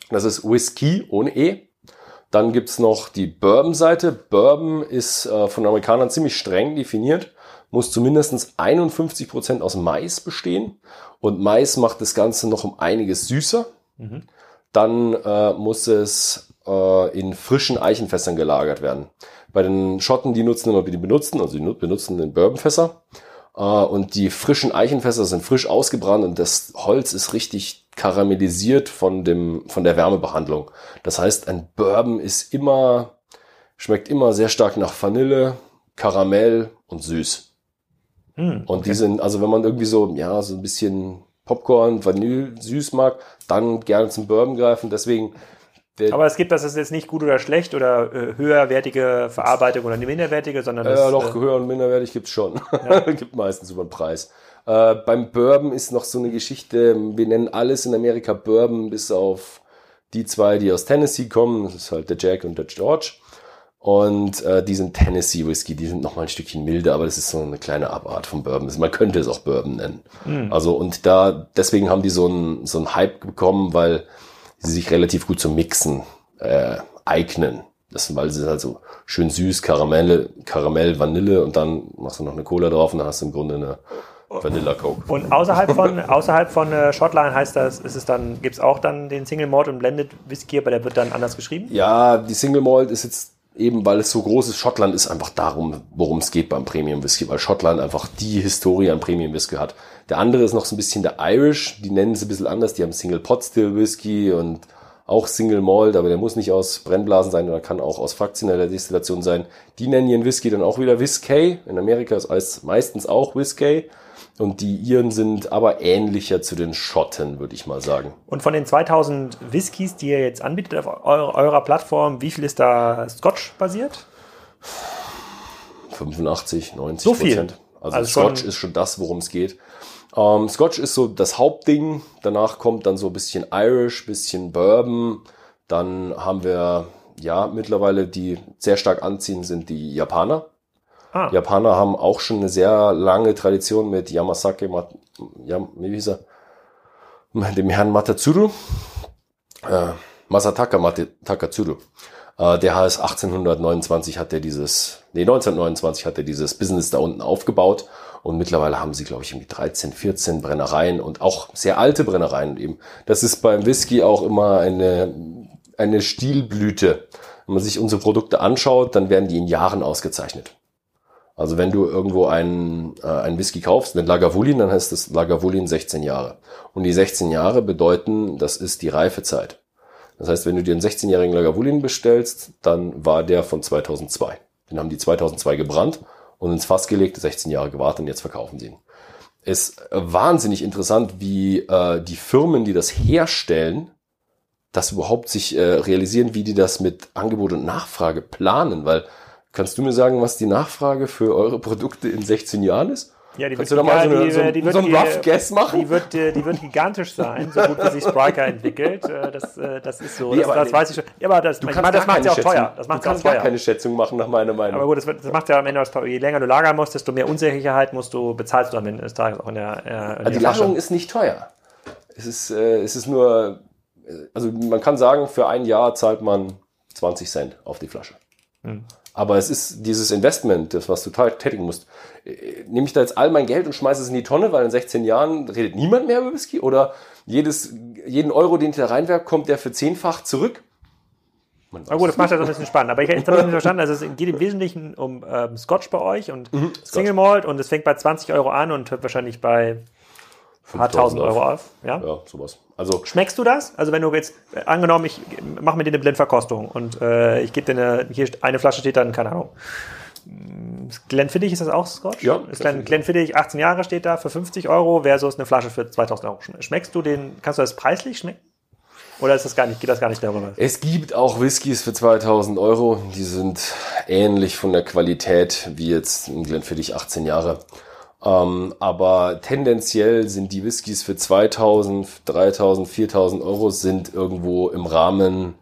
Das ist Whisky ohne E. Dann gibt's noch die Bourbon-Seite. Bourbon ist äh, von Amerikanern ziemlich streng definiert, muss zumindest 51 Prozent aus Mais bestehen. Und Mais macht das Ganze noch um einiges süßer. Mhm. Dann äh, muss es äh, in frischen Eichenfässern gelagert werden. Bei den Schotten, die nutzen immer die benutzten, also die benutzen den Bourbonfässer. Äh, und die frischen Eichenfässer sind frisch ausgebrannt und das Holz ist richtig karamellisiert von dem, von der Wärmebehandlung. Das heißt, ein Bourbon ist immer, schmeckt immer sehr stark nach Vanille, Karamell und süß. Hm, und die sind, also wenn man irgendwie so, ja, so ein bisschen Popcorn, Vanille, süß mag, dann gerne zum Bourbon greifen. Deswegen aber es gibt, das ist jetzt nicht gut oder schlecht oder äh, höherwertige Verarbeitung oder minderwertige, sondern das, Ja, doch, äh, höher und minderwertig gibt's schon. Ja. gibt meistens über den Preis. Äh, beim Bourbon ist noch so eine Geschichte, wir nennen alles in Amerika Bourbon, bis auf die zwei, die aus Tennessee kommen. Das ist halt der Jack und der George. Und äh, die sind Tennessee Whisky, die sind noch mal ein Stückchen milder, aber das ist so eine kleine Abart vom Bourbon. Man könnte es auch Bourbon nennen. Mhm. Also und da deswegen haben die so einen so einen Hype bekommen, weil sie sich relativ gut zum Mixen äh, eignen. Das, weil sie halt so schön süß, Karamelle, Karamell, Vanille und dann machst du noch eine Cola drauf und dann hast du im Grunde eine Vanilla Coke. Und außerhalb von außerhalb von äh, Shotline heißt das, ist es dann, gibt's auch dann den Single Malt und Blended Whisky, aber der wird dann anders geschrieben? Ja, die Single Malt ist jetzt eben, weil es so groß ist, Schottland ist einfach darum, worum es geht beim Premium Whisky, weil Schottland einfach die Historie an Premium Whisky hat. Der andere ist noch so ein bisschen der Irish, die nennen sie ein bisschen anders, die haben Single Pot Still Whisky und auch Single Malt, aber der muss nicht aus Brennblasen sein oder kann auch aus fraktioneller Destillation sein. Die nennen ihren Whisky dann auch wieder Whiskey. In Amerika ist es meistens auch Whiskey. Und die Iren sind aber ähnlicher zu den Schotten, würde ich mal sagen. Und von den 2000 Whiskys, die ihr jetzt anbietet auf eurer, Plattform, wie viel ist da Scotch basiert? 85, 90 so viel. Prozent. Also, also Scotch ist schon das, worum es geht. Ähm, Scotch ist so das Hauptding. Danach kommt dann so ein bisschen Irish, bisschen Bourbon. Dann haben wir, ja, mittlerweile die sehr stark anziehen, sind die Japaner. Ah. Japaner haben auch schon eine sehr lange Tradition mit Yamasake, Mat ja, wie hieß er? Dem Herrn Matatsuru. Äh, Masataka Mate Takatsuru. Äh, der heißt 1829 hat er dieses, nee, 1929 hat er dieses Business da unten aufgebaut und mittlerweile haben sie, glaube ich, irgendwie 13, 14 Brennereien und auch sehr alte Brennereien eben. Das ist beim Whisky auch immer eine, eine Stilblüte. Wenn man sich unsere Produkte anschaut, dann werden die in Jahren ausgezeichnet. Also wenn du irgendwo einen, äh, einen Whisky kaufst mit Lagavulin, dann heißt es Lagavulin 16 Jahre. Und die 16 Jahre bedeuten, das ist die Reifezeit. Das heißt, wenn du dir einen 16-jährigen Lagavulin bestellst, dann war der von 2002. Den haben die 2002 gebrannt und ins Fass gelegt, 16 Jahre gewartet und jetzt verkaufen sie ihn. Es ist wahnsinnig interessant, wie äh, die Firmen, die das herstellen, das überhaupt sich äh, realisieren, wie die das mit Angebot und Nachfrage planen, weil kannst du mir sagen, was die Nachfrage für eure Produkte in 16 Jahren ist? Ja, die Kannst wird, du da mal so, eine, so, die, die so einen Rough Guess machen? Die wird, die wird gigantisch sein, so gut wie sich Spriker entwickelt. Äh, das, äh, das ist so. Nee, das, das weiß ich schon. Ja, aber das, du ich meine, das macht ja auch Schätzung, teuer. Das macht du kannst gar keine Schätzung machen, nach meiner Meinung. Aber gut, das, das macht ja am Ende was teuer. Je länger du lagern musst, desto mehr Unsicherheit musst du, bezahlst du am Ende des Tages auch in der. Äh, in also die Lagerung ist nicht teuer. Es ist, äh, es ist nur, also man kann sagen, für ein Jahr zahlt man 20 Cent auf die Flasche. Hm. Aber es ist dieses Investment, das was du tätigen musst. Äh, nehme ich da jetzt all mein Geld und schmeiße es in die Tonne, weil in 16 Jahren redet niemand mehr über Whisky? Oder jedes, jeden Euro, den ich da reinwerfe, kommt der für zehnfach zurück? Na gut, das macht das ein bisschen spannend. Aber ich habe es nicht verstanden. Also es geht im Wesentlichen um ähm, Scotch bei euch und mhm, Single Malt und es fängt bei 20 Euro an und hört wahrscheinlich bei paar tausend Euro auf. Ja? ja, sowas. Also Schmeckst du das? Also wenn du jetzt, äh, angenommen, ich mache mit dir eine Blindverkostung und äh, ich gebe dir eine, hier eine Flasche steht dann, keine Ahnung. Glenfiddich, ist das auch Scotch? Ja. Ist Glen, Glenfiddich, 18 Jahre steht da für 50 Euro versus eine Flasche für 2000 Euro. Schmeckst du den, kannst du das preislich schmecken? Oder ist das gar nicht, geht das gar nicht darüber? Es gibt auch Whiskys für 2000 Euro, die sind ähnlich von der Qualität wie jetzt ein Glenfiddich 18 Jahre. Ähm, aber tendenziell sind die Whiskys für 2000, 3000, 4000 Euro sind irgendwo im Rahmen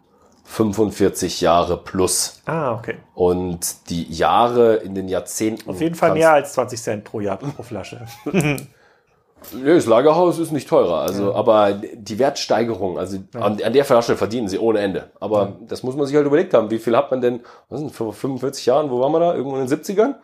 45 Jahre plus. Ah, okay. Und die Jahre in den Jahrzehnten. Auf jeden Fall mehr als 20 Cent pro Jahr pro Flasche. Nee, das Lagerhaus ist nicht teurer, also, ja. aber die Wertsteigerung, also ja. an, an, der Flasche verdienen sie ohne Ende. Aber ja. das muss man sich halt überlegt haben. Wie viel hat man denn, was sind, vor 45 Jahren, wo waren wir da? Irgendwo in den 70ern?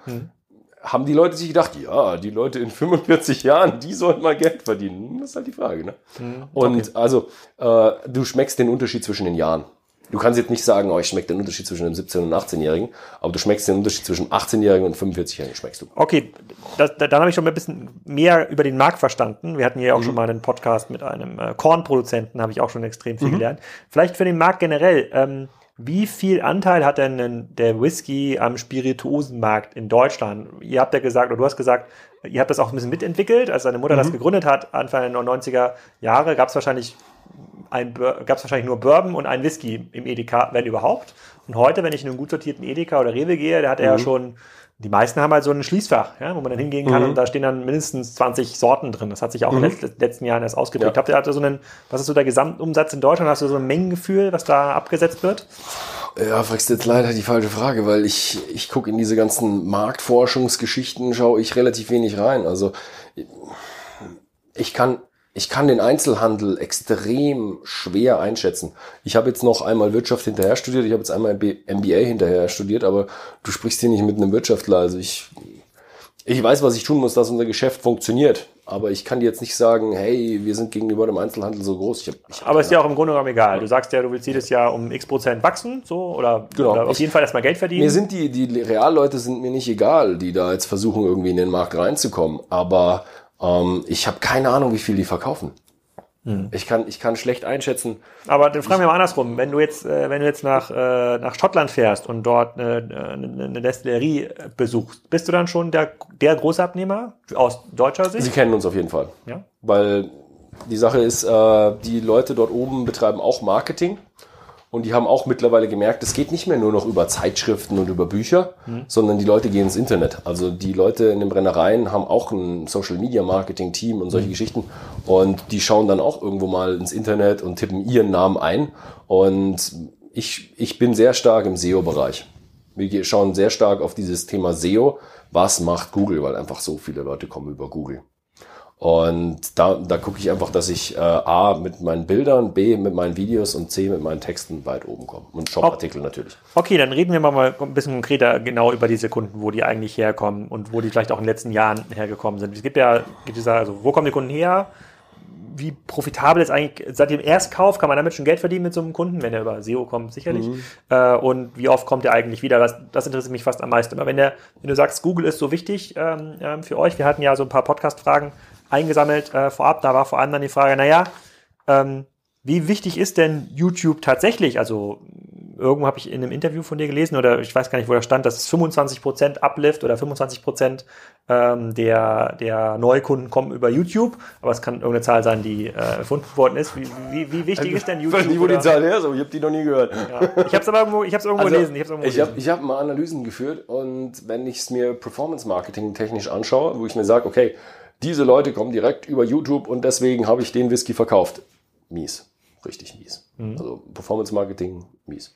Haben die Leute sich gedacht, ja, die Leute in 45 Jahren, die sollten mal Geld verdienen. Das ist halt die Frage. Ne? Mhm, und also, äh, du schmeckst den Unterschied zwischen den Jahren. Du kannst jetzt nicht sagen, oh, ich schmecke den Unterschied zwischen einem 17- und 18-Jährigen, aber du schmeckst den Unterschied zwischen 18-Jährigen und 45-Jährigen, schmeckst du. Okay, das, dann habe ich schon ein bisschen mehr über den Markt verstanden. Wir hatten hier auch mhm. schon mal einen Podcast mit einem äh, Kornproduzenten, habe ich auch schon extrem viel mhm. gelernt. Vielleicht für den Markt generell. Ähm, wie viel Anteil hat denn der Whisky am Spirituosenmarkt in Deutschland? Ihr habt ja gesagt, oder du hast gesagt, ihr habt das auch ein bisschen mitentwickelt. Als deine Mutter mhm. das gegründet hat, Anfang der 90er Jahre, gab es wahrscheinlich, gab es wahrscheinlich nur Bourbon und ein Whisky im Edeka, wenn überhaupt. Und heute, wenn ich in einen gut sortierten Edeka oder Rewe gehe, da hat er mhm. ja schon die meisten haben halt so ein Schließfach, ja, wo man dann hingehen kann mhm. und da stehen dann mindestens 20 Sorten drin. Das hat sich auch mhm. in den letzten Jahren erst ausgeprägt. Ja. Habt ihr also so einen, was ist so der Gesamtumsatz in Deutschland? Hast du so ein Mengengefühl, was da abgesetzt wird? Ja, fragst jetzt leider die falsche Frage, weil ich, ich gucke in diese ganzen Marktforschungsgeschichten, schaue ich relativ wenig rein. Also ich kann ich kann den Einzelhandel extrem schwer einschätzen. Ich habe jetzt noch einmal Wirtschaft hinterher studiert, ich habe jetzt einmal MBA hinterher studiert, aber du sprichst hier nicht mit einem Wirtschaftler. Also ich, ich weiß, was ich tun muss, dass unser Geschäft funktioniert. Aber ich kann dir jetzt nicht sagen, hey, wir sind gegenüber dem Einzelhandel so groß. Ich hab, ich hab aber ist ja auch im Grunde genommen egal. Du sagst ja, du willst jedes Jahr um x Prozent wachsen, so, oder, genau. oder auf ich, jeden Fall erstmal Geld verdienen. Mir sind die, die Realleute sind mir nicht egal, die da jetzt versuchen, irgendwie in den Markt reinzukommen. Aber ähm, ich habe keine Ahnung, wie viel die verkaufen. Hm. Ich kann, ich kann schlecht einschätzen. Aber dann fragen wir mal andersrum. Wenn du jetzt, äh, wenn du jetzt nach, äh, nach Schottland fährst und dort eine, eine, eine Destillerie besuchst, bist du dann schon der, der Großabnehmer aus deutscher Sicht? Sie kennen uns auf jeden Fall. Ja. Weil die Sache ist, äh, die Leute dort oben betreiben auch Marketing. Und die haben auch mittlerweile gemerkt, es geht nicht mehr nur noch über Zeitschriften und über Bücher, mhm. sondern die Leute gehen ins Internet. Also die Leute in den Brennereien haben auch ein Social Media Marketing Team und solche mhm. Geschichten. Und die schauen dann auch irgendwo mal ins Internet und tippen ihren Namen ein. Und ich, ich bin sehr stark im SEO-Bereich. Wir schauen sehr stark auf dieses Thema SEO. Was macht Google? Weil einfach so viele Leute kommen über Google. Und da, da gucke ich einfach, dass ich äh, A mit meinen Bildern, B mit meinen Videos und C mit meinen Texten weit oben komme. Und Shop-Artikel natürlich. Okay, dann reden wir mal ein bisschen konkreter genau über diese Kunden, wo die eigentlich herkommen und wo die vielleicht auch in den letzten Jahren hergekommen sind. Es gibt ja, gibt es also, wo kommen die Kunden her? Wie profitabel ist eigentlich seit dem Erstkauf? Kann man damit schon Geld verdienen mit so einem Kunden, wenn er über SEO kommt, sicherlich. Mhm. Äh, und wie oft kommt er eigentlich wieder? Das, das interessiert mich fast am meisten. Aber wenn, der, wenn du sagst, Google ist so wichtig ähm, ähm für euch, wir hatten ja so ein paar Podcast-Fragen eingesammelt äh, vorab. Da war vor allem dann die Frage, naja, ähm, wie wichtig ist denn YouTube tatsächlich? Also irgendwo habe ich in einem Interview von dir gelesen oder ich weiß gar nicht, wo da stand, dass es 25% Uplift oder 25% ähm, der, der Neukunden kommen über YouTube, aber es kann irgendeine Zahl sein, die äh, erfunden worden ist. Wie, wie, wie wichtig also, ist denn YouTube? Ich weiß nicht, wo die Zahl her ist, aber ich habe die noch nie gehört. Ja. Ich habe es aber irgendwo, ich hab's irgendwo also, gelesen. Ich habe ich hab mal Analysen geführt und wenn ich es mir Performance Marketing technisch anschaue, wo ich mir sage, okay, diese Leute kommen direkt über YouTube und deswegen habe ich den Whisky verkauft. Mies. Richtig mies. Mhm. Also Performance Marketing, mies.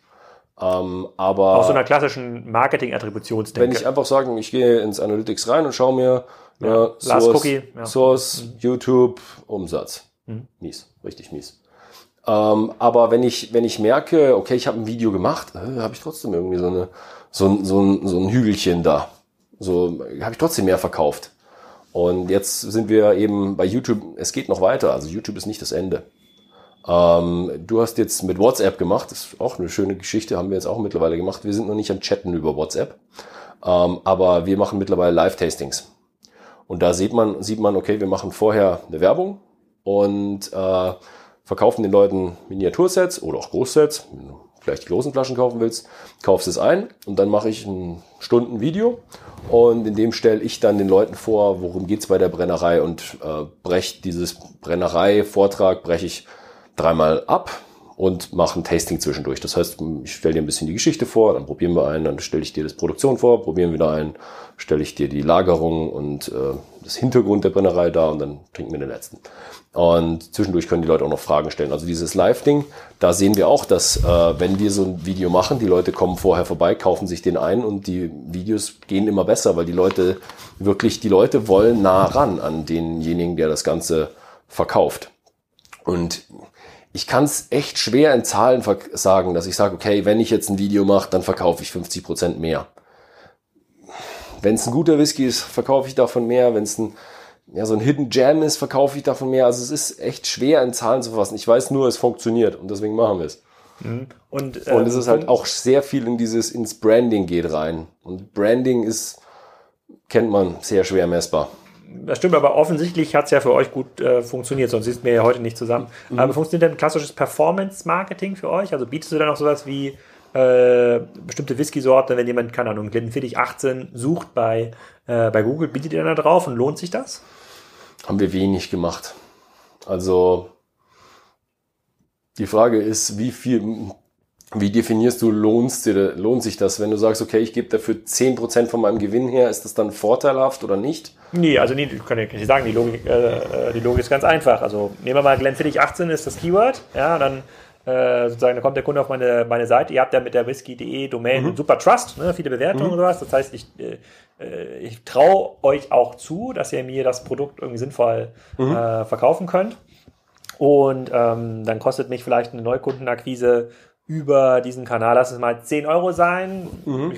Ähm, aber Aus so einer klassischen Marketing-Attributionsdenke. Wenn ich einfach sage, ich gehe ins Analytics rein und schaue mir ja, ja, Source, Cookie, ja. Source mhm. YouTube, Umsatz. Mhm. Mies, richtig mies. Ähm, aber wenn ich, wenn ich merke, okay, ich habe ein Video gemacht, äh, habe ich trotzdem irgendwie so, eine, so, so, ein, so ein Hügelchen da. So habe ich trotzdem mehr verkauft. Und jetzt sind wir eben bei YouTube, es geht noch weiter. Also YouTube ist nicht das Ende. Ähm, du hast jetzt mit WhatsApp gemacht, das ist auch eine schöne Geschichte, haben wir jetzt auch mittlerweile gemacht. Wir sind noch nicht am Chatten über WhatsApp, ähm, aber wir machen mittlerweile Live-Tastings. Und da sieht man, sieht man, okay, wir machen vorher eine Werbung und äh, verkaufen den Leuten Miniatursets oder auch Großsets. Wenn du vielleicht die großen Flaschen kaufen willst, kaufst es ein und dann mache ich ein Stunden Video und in dem stelle ich dann den Leuten vor, worum geht's bei der Brennerei und äh, breche dieses Brennerei-Vortrag, breche ich dreimal ab und mache ein Tasting zwischendurch. Das heißt, ich stelle dir ein bisschen die Geschichte vor, dann probieren wir ein, dann stelle ich dir das Produktion vor, probieren wieder ein, stelle ich dir die Lagerung und äh, das Hintergrund der Brennerei da und dann trinken wir den letzten. Und zwischendurch können die Leute auch noch Fragen stellen. Also dieses Live-Ding, da sehen wir auch, dass äh, wenn wir so ein Video machen, die Leute kommen vorher vorbei, kaufen sich den ein und die Videos gehen immer besser, weil die Leute wirklich, die Leute wollen nah ran an denjenigen, der das Ganze verkauft. Und ich kann es echt schwer in Zahlen sagen, dass ich sage, okay, wenn ich jetzt ein Video mache, dann verkaufe ich 50 Prozent mehr. Wenn es ein guter Whisky ist, verkaufe ich davon mehr. Wenn es ein, ja, so ein Hidden Jam ist, verkaufe ich davon mehr. Also es ist echt schwer in Zahlen zu fassen. Ich weiß nur, es funktioniert und deswegen machen wir es. Mhm. Und, ähm, und es ist halt auch sehr viel in dieses, ins Branding geht rein. Und Branding ist, kennt man, sehr schwer messbar das stimmt, aber offensichtlich hat es ja für euch gut äh, funktioniert, sonst sitzen wir ja heute nicht zusammen. Mhm. Aber funktioniert denn klassisches Performance-Marketing für euch? Also bietest du dann auch sowas wie äh, bestimmte Whisky-Sorten, wenn jemand, keine Ahnung, Glenfiddich 18 sucht bei, äh, bei Google, bietet ihr dann da drauf und lohnt sich das? Haben wir wenig gemacht. Also die Frage ist, wie viel wie definierst du, lohnst dir, lohnt sich das? Wenn du sagst, okay, ich gebe dafür 10% von meinem Gewinn her, ist das dann vorteilhaft oder nicht? Nee, also nee, ich kann nicht sagen, die Logik, äh, die Logik ist ganz einfach. Also nehmen wir mal Glenfiddich 18 ist das Keyword, ja, dann äh, sozusagen, dann kommt der Kunde auf meine, meine Seite. Ihr habt ja mit der whisky.de Domain mhm. super Trust, ne, viele Bewertungen mhm. und sowas. Das heißt, ich, äh, ich traue euch auch zu, dass ihr mir das Produkt irgendwie sinnvoll mhm. äh, verkaufen könnt. Und ähm, dann kostet mich vielleicht eine Neukundenakquise über diesen Kanal, lass es mal 10 Euro sein. Mhm.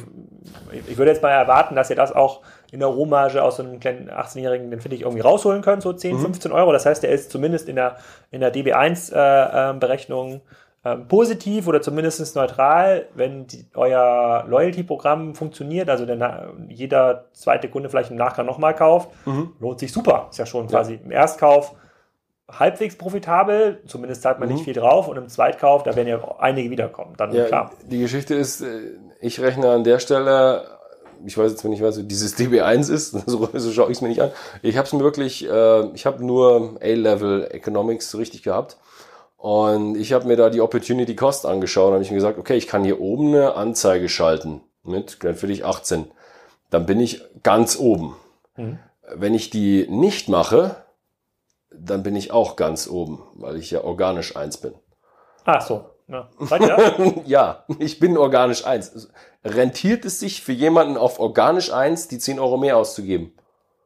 Ich, ich, würde jetzt mal erwarten, dass ihr das auch in der Rohmarge aus so einem kleinen 18-Jährigen, den finde ich, irgendwie rausholen könnt, so 10, mhm. 15 Euro. Das heißt, der ist zumindest in der, in der DB1-Berechnung äh, äh, positiv oder zumindest neutral, wenn die, euer Loyalty-Programm funktioniert, also der, jeder zweite Kunde vielleicht im Nachgang nochmal kauft, mhm. lohnt sich super. Ist ja schon quasi im Erstkauf halbwegs profitabel, zumindest zahlt man mhm. nicht viel drauf und im Zweitkauf, da werden ja einige wiederkommen, dann ja, klar. Die Geschichte ist, äh, ich rechne an der Stelle, ich weiß jetzt nicht, was dieses DB1 ist, so, so schaue ich es mir nicht an. Ich habe es mir wirklich, äh, ich habe nur A-Level Economics richtig gehabt und ich habe mir da die Opportunity Cost angeschaut und habe ich mir gesagt, okay, ich kann hier oben eine Anzeige schalten mit Glenfiddich 18. Dann bin ich ganz oben. Mhm. Wenn ich die nicht mache, dann bin ich auch ganz oben, weil ich ja organisch eins bin. Ach so. Ja, ja ich bin organisch eins. Rentiert es sich für jemanden auf organisch eins, die 10 Euro mehr auszugeben?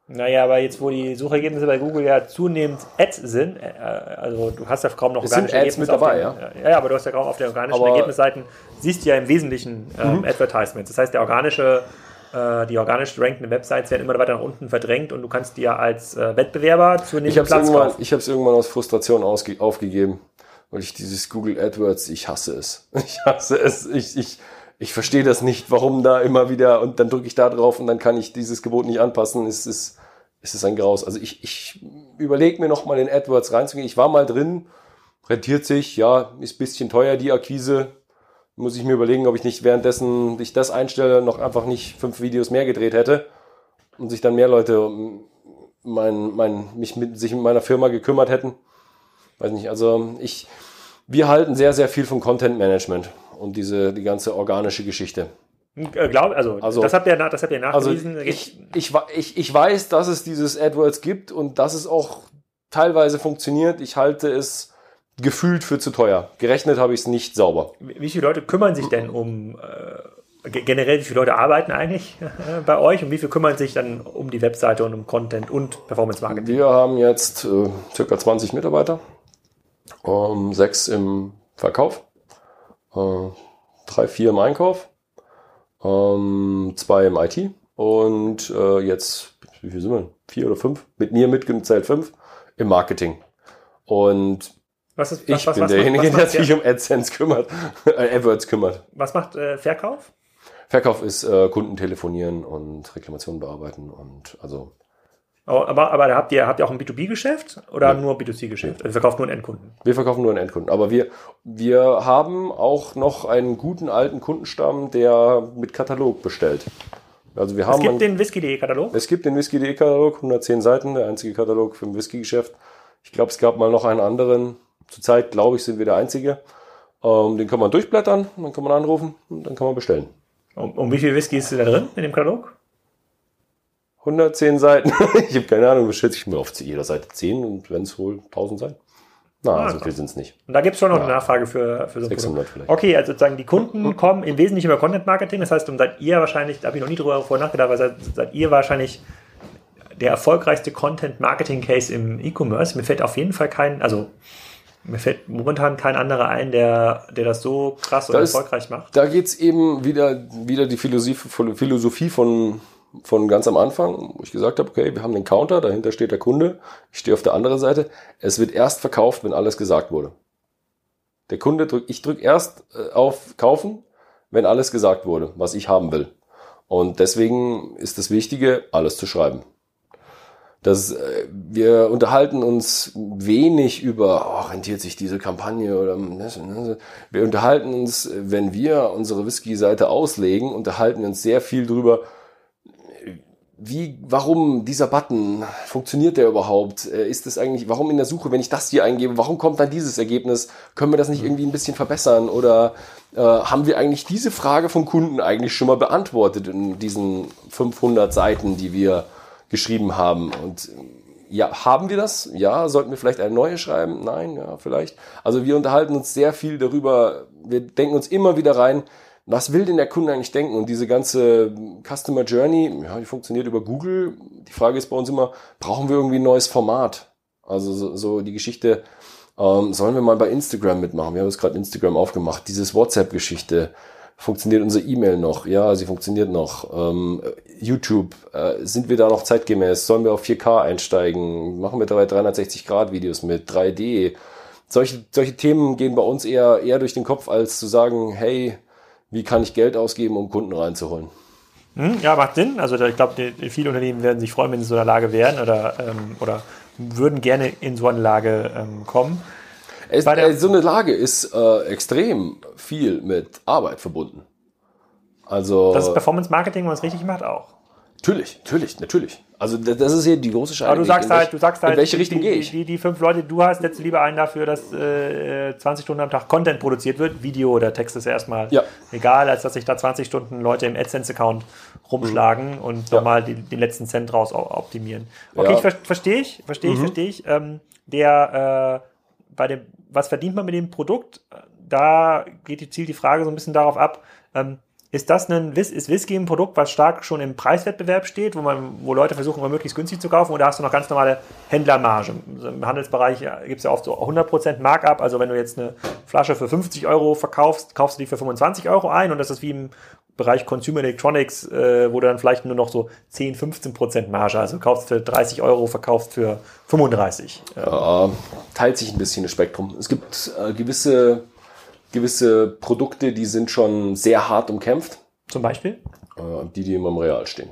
Naja, aber jetzt, wo die Suchergebnisse bei Google ja zunehmend Ads sind, äh, also du hast ja kaum noch organische Ergebnisse. mit dabei, den, ja? Ja, aber du hast ja kaum auf den organischen aber Ergebnisseiten, siehst du ja im Wesentlichen ähm, mhm. Advertisements. Das heißt, der organische äh, die organisch rankenden Websites werden immer weiter nach unten verdrängt und du kannst dir als äh, Wettbewerber zunehmend ich Platz kaufen. Ich habe es irgendwann aus Frustration aufgegeben, weil ich dieses Google AdWords, ich hasse es. Ich hasse es. Ich, ich, ich verstehe das nicht, warum da immer wieder und dann drücke ich da drauf und dann kann ich dieses Gebot nicht anpassen. Es ist, es ist ein Graus. Also ich, ich überlege mir noch mal in AdWords reinzugehen. Ich war mal drin, rentiert sich, ja, ist bisschen teuer die Akquise, muss ich mir überlegen, ob ich nicht währenddessen ich das einstelle, noch einfach nicht fünf Videos mehr gedreht hätte und sich dann mehr Leute mein, mein, mich mit sich mit meiner Firma gekümmert hätten. Weiß nicht, also ich, wir halten sehr, sehr viel vom Content Management und diese, die ganze organische Geschichte. Äh, glaub, also, also, das habt ihr, das habt ihr also nachgewiesen. Also ich, ich, ich, ich weiß, dass es dieses AdWords gibt und dass es auch teilweise funktioniert. Ich halte es gefühlt für zu teuer. Gerechnet habe ich es nicht sauber. Wie viele Leute kümmern sich denn um äh, generell, wie viele Leute arbeiten eigentlich äh, bei euch und wie viele kümmern sich dann um die Webseite und um Content und Performance Marketing? Wir haben jetzt äh, circa 20 Mitarbeiter, ähm, sechs im Verkauf, äh, drei, vier im Einkauf, ähm, zwei im IT und äh, jetzt, wie viel sind wir? Vier oder fünf? Mit mir mitgezählt fünf im Marketing. Und was ist, was, ich was, bin derjenige, der sich um AdSense kümmert, äh, AdWords kümmert. Was macht äh, Verkauf? Verkauf ist äh, Kunden telefonieren und Reklamationen bearbeiten und also. Aber, aber habt ihr, habt ihr auch ein B2B-Geschäft oder nee. nur B2C-Geschäft? Also ihr verkauft nur einen Endkunden? Wir verkaufen nur einen Endkunden. Aber wir, wir haben auch noch einen guten alten Kundenstamm, der mit Katalog bestellt. Also wir haben es gibt einen, den Whisky.de Katalog? Es gibt den Whisky.de Katalog, 110 Seiten, der einzige Katalog für ein Whisky-Geschäft. Ich glaube, es gab mal noch einen anderen, Zurzeit, glaube ich, sind wir der Einzige. Ähm, den kann man durchblättern, dann kann man anrufen und dann kann man bestellen. Um, um wie viel Whisky ist da drin in dem Katalog? 110 Seiten. ich habe keine Ahnung, schätze ich mir auf jeder Seite 10 und wenn es wohl 1000 sein. Na, ah, so viel sind es nicht. Und da gibt es schon noch ja. eine Nachfrage für, für so 600 vielleicht. Okay, also sozusagen die Kunden kommen im Wesentlichen über Content Marketing. Das heißt, um seid ihr wahrscheinlich, da habe ich noch nie drüber vorher nachgedacht, aber seid, seid ihr wahrscheinlich der erfolgreichste Content Marketing Case im E-Commerce. Mir fällt auf jeden Fall kein, also mir fällt momentan kein anderer ein, der, der das so krass und erfolgreich macht. Da geht es eben wieder, wieder die Philosophie, Philosophie von, von ganz am Anfang, wo ich gesagt habe, okay, wir haben den Counter, dahinter steht der Kunde, ich stehe auf der anderen Seite. Es wird erst verkauft, wenn alles gesagt wurde. Der Kunde drückt, ich drücke erst äh, auf Kaufen, wenn alles gesagt wurde, was ich haben will. Und deswegen ist das Wichtige, alles zu schreiben dass äh, wir unterhalten uns wenig über, oh, rentiert sich diese Kampagne oder wir unterhalten uns, wenn wir unsere Whisky-Seite auslegen, unterhalten wir uns sehr viel drüber, wie, warum dieser Button, funktioniert der überhaupt? Äh, ist das eigentlich, warum in der Suche, wenn ich das hier eingebe, warum kommt dann dieses Ergebnis? Können wir das nicht irgendwie ein bisschen verbessern? Oder äh, haben wir eigentlich diese Frage vom Kunden eigentlich schon mal beantwortet in diesen 500 Seiten, die wir geschrieben haben. Und ja, haben wir das? Ja, sollten wir vielleicht eine neue schreiben? Nein, ja, vielleicht. Also wir unterhalten uns sehr viel darüber. Wir denken uns immer wieder rein, was will denn der Kunde eigentlich denken? Und diese ganze Customer Journey, ja, die funktioniert über Google. Die Frage ist bei uns immer, brauchen wir irgendwie ein neues Format? Also so, so die Geschichte, ähm, sollen wir mal bei Instagram mitmachen? Wir haben jetzt gerade Instagram aufgemacht. Dieses WhatsApp-Geschichte, funktioniert unsere E-Mail noch? Ja, sie funktioniert noch. Ähm, YouTube, äh, sind wir da noch zeitgemäß? Sollen wir auf 4K einsteigen? Machen wir dabei 360 Grad Videos mit 3D? Solche, solche Themen gehen bei uns eher, eher durch den Kopf, als zu sagen, hey, wie kann ich Geld ausgeben, um Kunden reinzuholen? Hm, ja, macht Sinn. Also ich glaube, viele Unternehmen werden sich freuen, wenn sie in so einer Lage wären oder, ähm, oder würden gerne in so eine Lage ähm, kommen. Es, äh, so eine Lage ist äh, extrem viel mit Arbeit verbunden. Also. Das ist Performance Marketing, wenn man es richtig macht, auch. Natürlich, natürlich, natürlich. Also das ist hier die große Scheibe. Aber du sagst halt, du sagst halt, in welche Richtung gehe ich? Die, die, die, fünf Leute, die du hast, setzt du lieber ein dafür, dass äh, 20 Stunden am Tag Content produziert wird. Video oder Text ist erstmal ja. egal, als dass sich da 20 Stunden Leute im AdSense-Account rumschlagen mhm. und ja. nochmal den, letzten Cent raus optimieren. Okay, ja. ich ver verstehe ich, verstehe ich, mhm. verstehe ich. Ähm, der äh, bei dem, was verdient man mit dem Produkt? Da geht die, zielt die Frage so ein bisschen darauf ab, ähm, ist das ein ist Whisky ein Produkt, was stark schon im Preiswettbewerb steht, wo man, wo Leute versuchen, immer möglichst günstig zu kaufen, oder hast du noch ganz normale Händlermarge? Im Handelsbereich gibt es ja oft so 100% Markup, also wenn du jetzt eine Flasche für 50 Euro verkaufst, kaufst du die für 25 Euro ein und das ist wie im Bereich Consumer Electronics, äh, wo du dann vielleicht nur noch so 10, 15 Prozent Marge, also kaufst für 30 Euro, verkaufst für 35. Ja, teilt sich ein bisschen das Spektrum. Es gibt äh, gewisse, gewisse Produkte, die sind schon sehr hart umkämpft. Zum Beispiel? Äh, die, die immer im Real stehen.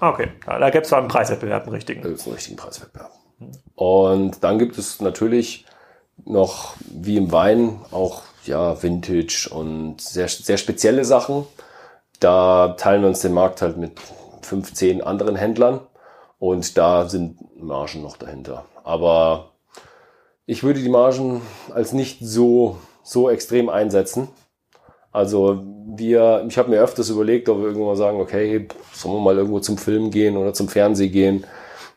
Ah, okay. Ja, da gibt es einen Preiswettbewerb, einen richtigen. Da gibt es einen richtigen Preiswettbewerb. Und dann gibt es natürlich noch, wie im Wein, auch ja, Vintage und sehr, sehr spezielle Sachen. Da teilen wir uns den Markt halt mit 15 anderen Händlern und da sind Margen noch dahinter. Aber ich würde die Margen als nicht so, so extrem einsetzen. Also wir, ich habe mir öfters überlegt, ob wir irgendwann mal sagen, okay, sollen wir mal irgendwo zum Film gehen oder zum Fernsehen gehen.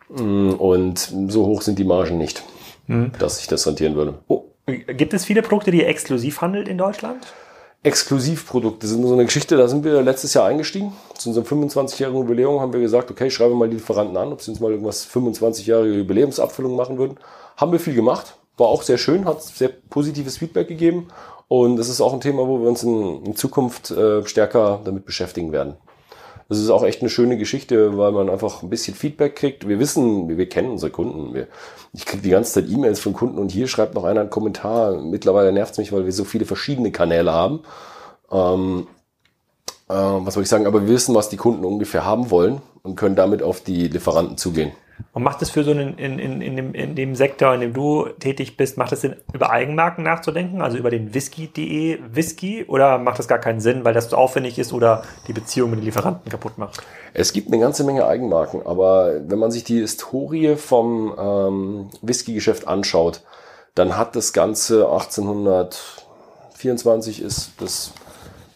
Mm, und so hoch sind die Margen nicht, mhm. dass sich das rentieren würde. Oh, gibt es viele Produkte, die ihr exklusiv handelt in Deutschland? Exklusivprodukte sind so eine Geschichte, da sind wir letztes Jahr eingestiegen. Zu unserem 25-jährigen Jubiläum haben wir gesagt, okay, schreiben wir mal die Lieferanten an, ob sie uns mal irgendwas 25-jährige Jubiläumsabfüllung machen würden. Haben wir viel gemacht, war auch sehr schön, hat sehr positives Feedback gegeben und das ist auch ein Thema, wo wir uns in, in Zukunft äh, stärker damit beschäftigen werden. Das ist auch echt eine schöne Geschichte, weil man einfach ein bisschen Feedback kriegt. Wir wissen, wir, wir kennen unsere Kunden. Wir, ich kriege die ganze Zeit E-Mails von Kunden und hier schreibt noch einer einen Kommentar. Mittlerweile nervt es mich, weil wir so viele verschiedene Kanäle haben. Ähm, äh, was soll ich sagen? Aber wir wissen, was die Kunden ungefähr haben wollen und können damit auf die Lieferanten zugehen. Und macht es für so einen, in, in, in, dem, in dem Sektor, in dem du tätig bist, macht es Sinn, über Eigenmarken nachzudenken, also über den Whisky.de Whisky, oder macht das gar keinen Sinn, weil das zu aufwendig ist oder die Beziehung mit den Lieferanten kaputt macht? Es gibt eine ganze Menge Eigenmarken, aber wenn man sich die Historie vom ähm, Whisky-Geschäft anschaut, dann hat das Ganze 1824 ist das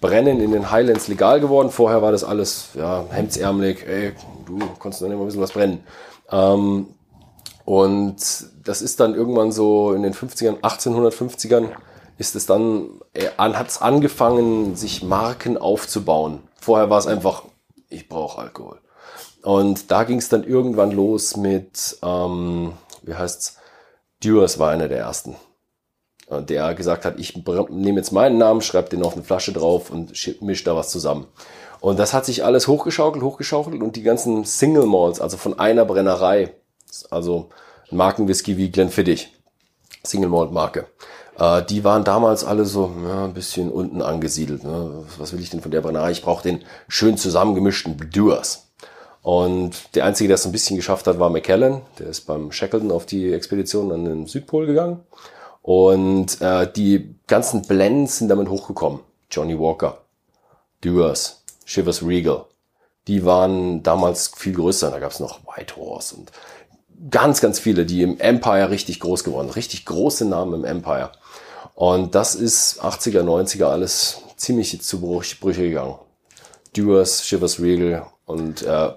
Brennen in den Highlands legal geworden. Vorher war das alles ja, hemdsärmelig, ey, du konntest noch nicht mal bisschen was brennen. Ähm, und das ist dann irgendwann so in den 50ern, 1850ern, ist es dann, äh, hat es angefangen, sich Marken aufzubauen. Vorher war es einfach, ich brauche Alkohol. Und da ging es dann irgendwann los mit, ähm, wie heißt's, Dewars war einer der ersten. Der gesagt hat, ich nehme jetzt meinen Namen, schreibe den auf eine Flasche drauf und mische da was zusammen. Und das hat sich alles hochgeschaukelt, hochgeschaukelt und die ganzen Single Malls, also von einer Brennerei, also Markenwhisky wie Glenfiddich, Single Malt Marke, äh, die waren damals alle so ja, ein bisschen unten angesiedelt. Ne? Was will ich denn von der Brennerei? Ich brauche den schön zusammengemischten Bluders. Und der Einzige, der es ein bisschen geschafft hat, war McKellen. Der ist beim Shackleton auf die Expedition an den Südpol gegangen. Und äh, die ganzen Blends sind damit hochgekommen. Johnny Walker, Dewars, Shivers Regal. Die waren damals viel größer. Da gab es noch White Horse und ganz, ganz viele, die im Empire richtig groß geworden Richtig große Namen im Empire. Und das ist 80er, 90er alles ziemlich zu Brüche gegangen. Dewars, Shivers Regal und äh,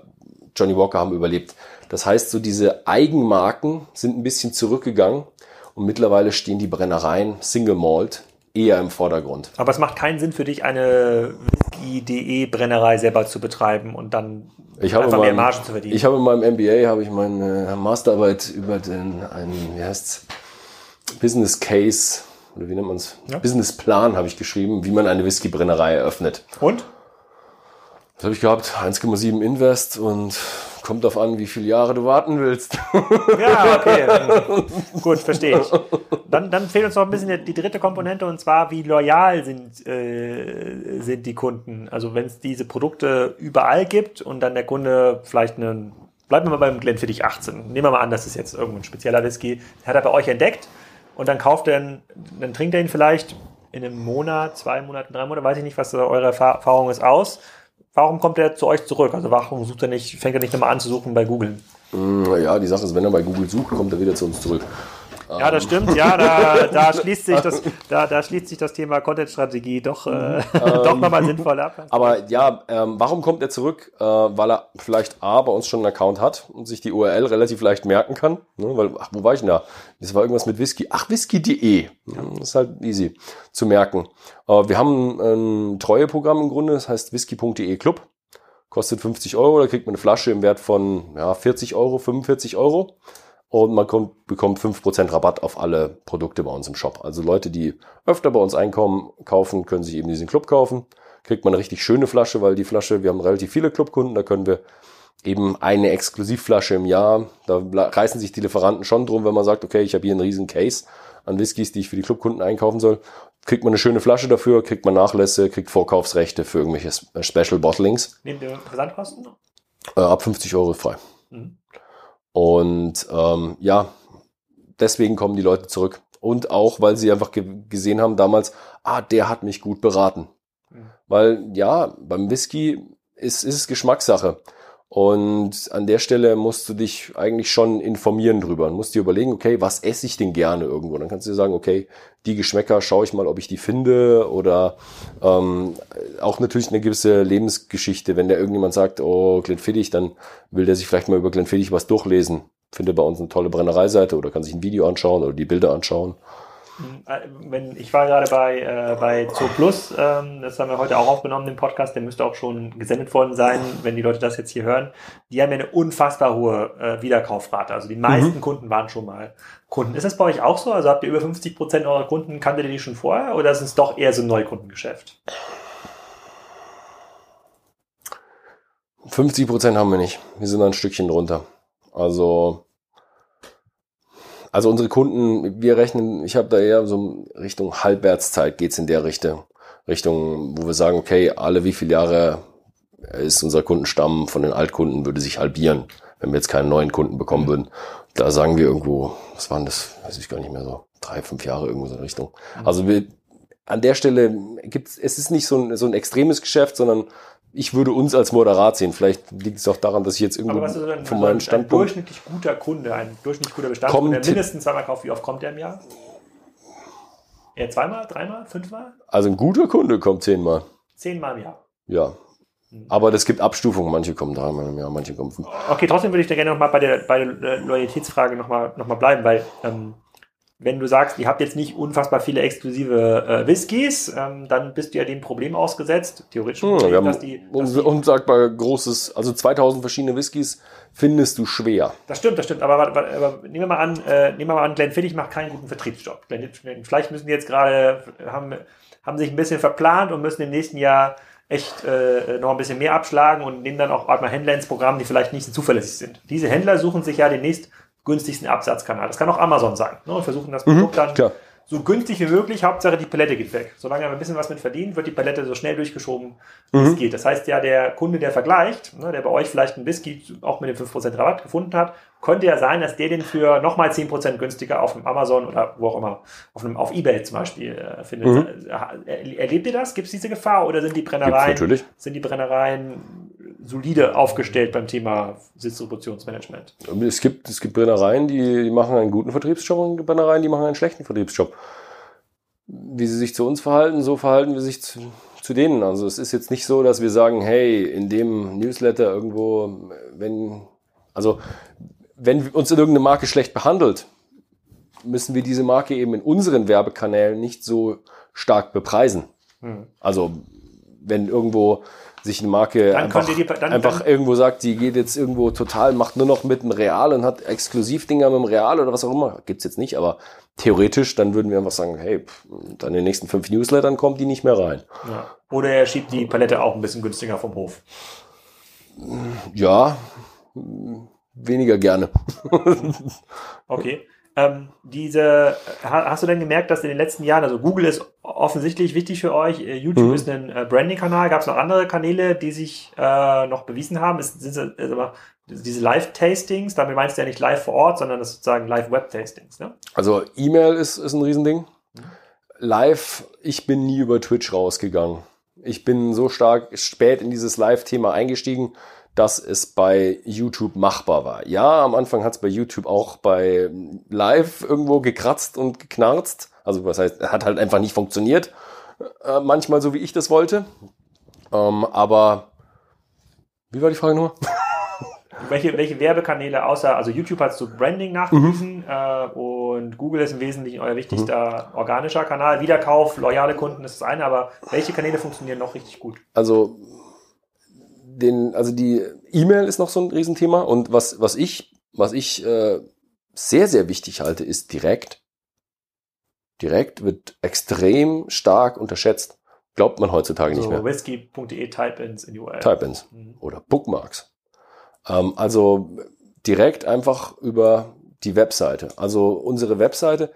Johnny Walker haben überlebt. Das heißt, so diese Eigenmarken sind ein bisschen zurückgegangen und mittlerweile stehen die Brennereien Single Malt eher im Vordergrund. Aber es macht keinen Sinn für dich, eine Whisky.de Brennerei selber zu betreiben und dann ich einfach meinem, mehr Margen zu verdienen. Ich habe in meinem MBA habe ich meine Masterarbeit über den einen, wie heißt's, Business Case oder wie nennt man es? Ja. Business Plan habe ich geschrieben, wie man eine Whisky-Brennerei eröffnet. Und? Das habe ich gehabt, 1,7 Invest und Kommt auf an, wie viele Jahre du warten willst. Ja, okay. Gut, verstehe ich. Dann, dann fehlt uns noch ein bisschen die, die dritte Komponente und zwar, wie loyal sind, äh, sind die Kunden. Also wenn es diese Produkte überall gibt und dann der Kunde vielleicht einen, bleiben wir mal beim Glenfiddich 18. Nehmen wir mal an, das ist jetzt irgendein spezieller Whisky. Hat er bei euch entdeckt und dann kauft er, ihn, dann trinkt er ihn vielleicht in einem Monat, zwei Monaten, drei Monaten, weiß ich nicht, was eure Erfahrung ist, aus warum kommt er zu euch zurück? Also warum sucht er nicht, fängt er nicht nochmal an zu suchen bei Google? Mm, ja, die Sache ist, wenn er bei Google sucht, kommt er wieder zu uns zurück. Ja, das stimmt. Ja, da, da, schließt sich das, da, da schließt sich das Thema Content-Strategie doch, äh, ähm, doch nochmal sinnvoll ab. Aber ja, ähm, warum kommt er zurück? Äh, weil er vielleicht A, bei uns schon einen Account hat und sich die URL relativ leicht merken kann. Ne? Weil, ach, wo war ich denn da? Das war irgendwas mit Whisky. Ach, whisky.de. Das ist halt easy zu merken. Äh, wir haben ein Treueprogramm im Grunde, das heißt whisky.de Club. Kostet 50 Euro, da kriegt man eine Flasche im Wert von ja, 40 Euro, 45 Euro und man kommt, bekommt 5% Rabatt auf alle Produkte bei uns im Shop. Also Leute, die öfter bei uns einkommen, kaufen, können sich eben diesen Club kaufen. Kriegt man eine richtig schöne Flasche, weil die Flasche, wir haben relativ viele Clubkunden, da können wir eben eine Exklusivflasche im Jahr. Da reißen sich die Lieferanten schon drum, wenn man sagt, okay, ich habe hier einen riesen Case an Whiskys, die ich für die Clubkunden einkaufen soll. Kriegt man eine schöne Flasche dafür, kriegt man Nachlässe, kriegt Vorkaufsrechte für irgendwelche Special Bottlings. Nehmt ihr Versandkosten? Äh, ab 50 Euro frei. Mhm. Und ähm, ja, deswegen kommen die Leute zurück. Und auch, weil sie einfach ge gesehen haben damals, ah, der hat mich gut beraten. Mhm. Weil ja, beim Whisky ist, ist es Geschmackssache. Und an der Stelle musst du dich eigentlich schon informieren drüber und musst dir überlegen, okay, was esse ich denn gerne irgendwo? Dann kannst du dir sagen, okay, die Geschmäcker schaue ich mal, ob ich die finde oder ähm, auch natürlich eine gewisse Lebensgeschichte. Wenn der irgendjemand sagt, oh, Glenfiddich, dann will der sich vielleicht mal über Glenfiddich was durchlesen. Finde bei uns eine tolle Brennereiseite oder kann sich ein Video anschauen oder die Bilder anschauen. Äh, wenn, ich war gerade bei, äh, bei Zoo Plus, ähm, das haben wir heute auch aufgenommen, den Podcast, der müsste auch schon gesendet worden sein, wenn die Leute das jetzt hier hören. Die haben ja eine unfassbar hohe äh, Wiederkaufrate. Also die meisten mhm. Kunden waren schon mal Kunden. Ist das bei euch auch so? Also habt ihr über 50 Prozent eurer Kunden, kanntet ihr die schon vorher oder ist es doch eher so ein Neukundengeschäft? 50 Prozent haben wir nicht. Wir sind ein Stückchen drunter. Also also unsere Kunden, wir rechnen, ich habe da eher so Richtung Halbwertszeit geht's in der Richtung, Richtung, wo wir sagen, okay, alle wie viele Jahre ist unser Kundenstamm von den Altkunden würde sich halbieren, wenn wir jetzt keinen neuen Kunden bekommen würden. Da sagen wir irgendwo, was waren das, weiß ich gar nicht mehr so, drei, fünf Jahre irgendwo so in Richtung. Also wir, an der Stelle gibt's, es ist nicht so ein, so ein extremes Geschäft, sondern ich würde uns als moderat sehen. Vielleicht liegt es auch daran, dass ich jetzt irgendwo was ist denn, von meinem Standpunkt... Ein durchschnittlich guter Kunde, ein durchschnittlich guter Bestandskunde, der mindestens zweimal kauft. Wie oft kommt der im Jahr? Eher zweimal, dreimal, fünfmal? Also ein guter Kunde kommt zehnmal. Zehnmal im Jahr? Ja. Hm. Aber das gibt Abstufungen. Manche kommen dreimal im Jahr, manche kommen fünf. Okay, trotzdem würde ich da gerne nochmal bei der, bei der Loyalitätsfrage nochmal noch mal bleiben, weil... Ähm, wenn du sagst, ihr habt jetzt nicht unfassbar viele exklusive äh, Whiskys, ähm, dann bist du ja dem Problem ausgesetzt, theoretisch, hm, Problem, dass die, dass unsagbar großes, also 2000 verschiedene Whiskys findest du schwer. Das stimmt, das stimmt. Aber, aber, aber nehmen wir mal an, äh, nehmen wir mal an, Glenfiddich macht keinen guten Vertriebsjob. Vielleicht müssen die jetzt gerade haben, haben sich ein bisschen verplant und müssen im nächsten Jahr echt äh, noch ein bisschen mehr abschlagen und nehmen dann auch mal Händler ins Programm, die vielleicht nicht so zuverlässig sind. Diese Händler suchen sich ja demnächst günstigsten Absatzkanal. Das kann auch Amazon sein. Ne? Und versuchen das Produkt mhm, dann klar. so günstig wie möglich. Hauptsache die Palette geht weg. Solange er ein bisschen was mit verdient, wird die Palette so schnell durchgeschoben, wie mhm. es geht. Das heißt ja, der Kunde, der vergleicht, ne, der bei euch vielleicht ein Whisky auch mit dem 5% Rabatt gefunden hat, könnte ja sein, dass der den für nochmal 10% günstiger auf dem Amazon oder wo auch immer, auf, einem, auf Ebay zum Beispiel äh, findet. Mhm. Erlebt ihr das? Gibt es diese Gefahr oder sind die Brennereien, sind die Brennereien solide aufgestellt beim Thema Distributionsmanagement? Es gibt, es gibt Brennereien, die, die machen einen guten Vertriebsjob und Brennereien, die machen einen schlechten Vertriebsjob. Wie sie sich zu uns verhalten, so verhalten wir sich zu, zu denen. Also es ist jetzt nicht so, dass wir sagen, hey, in dem Newsletter irgendwo, wenn, also wenn uns irgendeine Marke schlecht behandelt, müssen wir diese Marke eben in unseren Werbekanälen nicht so stark bepreisen. Hm. Also wenn irgendwo sich eine Marke einfach, die, dann, einfach dann, irgendwo sagt, die geht jetzt irgendwo total, macht nur noch mit dem Real und hat Exklusivdinger mit dem Real oder was auch immer. Gibt's jetzt nicht, aber theoretisch, dann würden wir einfach sagen, hey, dann in den nächsten fünf Newslettern kommt die nicht mehr rein. Ja. Oder er schiebt die Palette auch ein bisschen günstiger vom Hof. Ja, weniger gerne. okay. Ähm, diese, hast du denn gemerkt, dass in den letzten Jahren, also Google ist offensichtlich wichtig für euch, äh, YouTube mhm. ist ein äh, Branding-Kanal, gab es noch andere Kanäle, die sich äh, noch bewiesen haben? Ist, sind, also diese Live-Tastings, damit meinst du ja nicht live vor Ort, sondern das sozusagen Live-Web-Tastings, ne? Also E-Mail ist, ist ein Riesending. Mhm. Live, ich bin nie über Twitch rausgegangen. Ich bin so stark spät in dieses Live-Thema eingestiegen dass es bei YouTube machbar war. Ja, am Anfang hat es bei YouTube auch bei Live irgendwo gekratzt und geknarzt. Also was heißt, hat halt einfach nicht funktioniert. Äh, manchmal so, wie ich das wollte. Ähm, aber wie war die Frage nur? welche, welche Werbekanäle außer, also YouTube hast du Branding nachgewiesen mhm. äh, und Google ist im Wesentlichen euer wichtigster mhm. organischer Kanal. Wiederkauf, loyale Kunden ist das eine, aber welche Kanäle funktionieren noch richtig gut? Also den, also die E-Mail ist noch so ein Riesenthema und was, was ich, was ich äh, sehr, sehr wichtig halte, ist direkt. Direkt wird extrem stark unterschätzt. Glaubt man heutzutage also nicht mehr. Whisky.de Type-ins in URL. Type-ins mhm. oder Bookmarks. Ähm, also direkt einfach über die Webseite. Also unsere Webseite,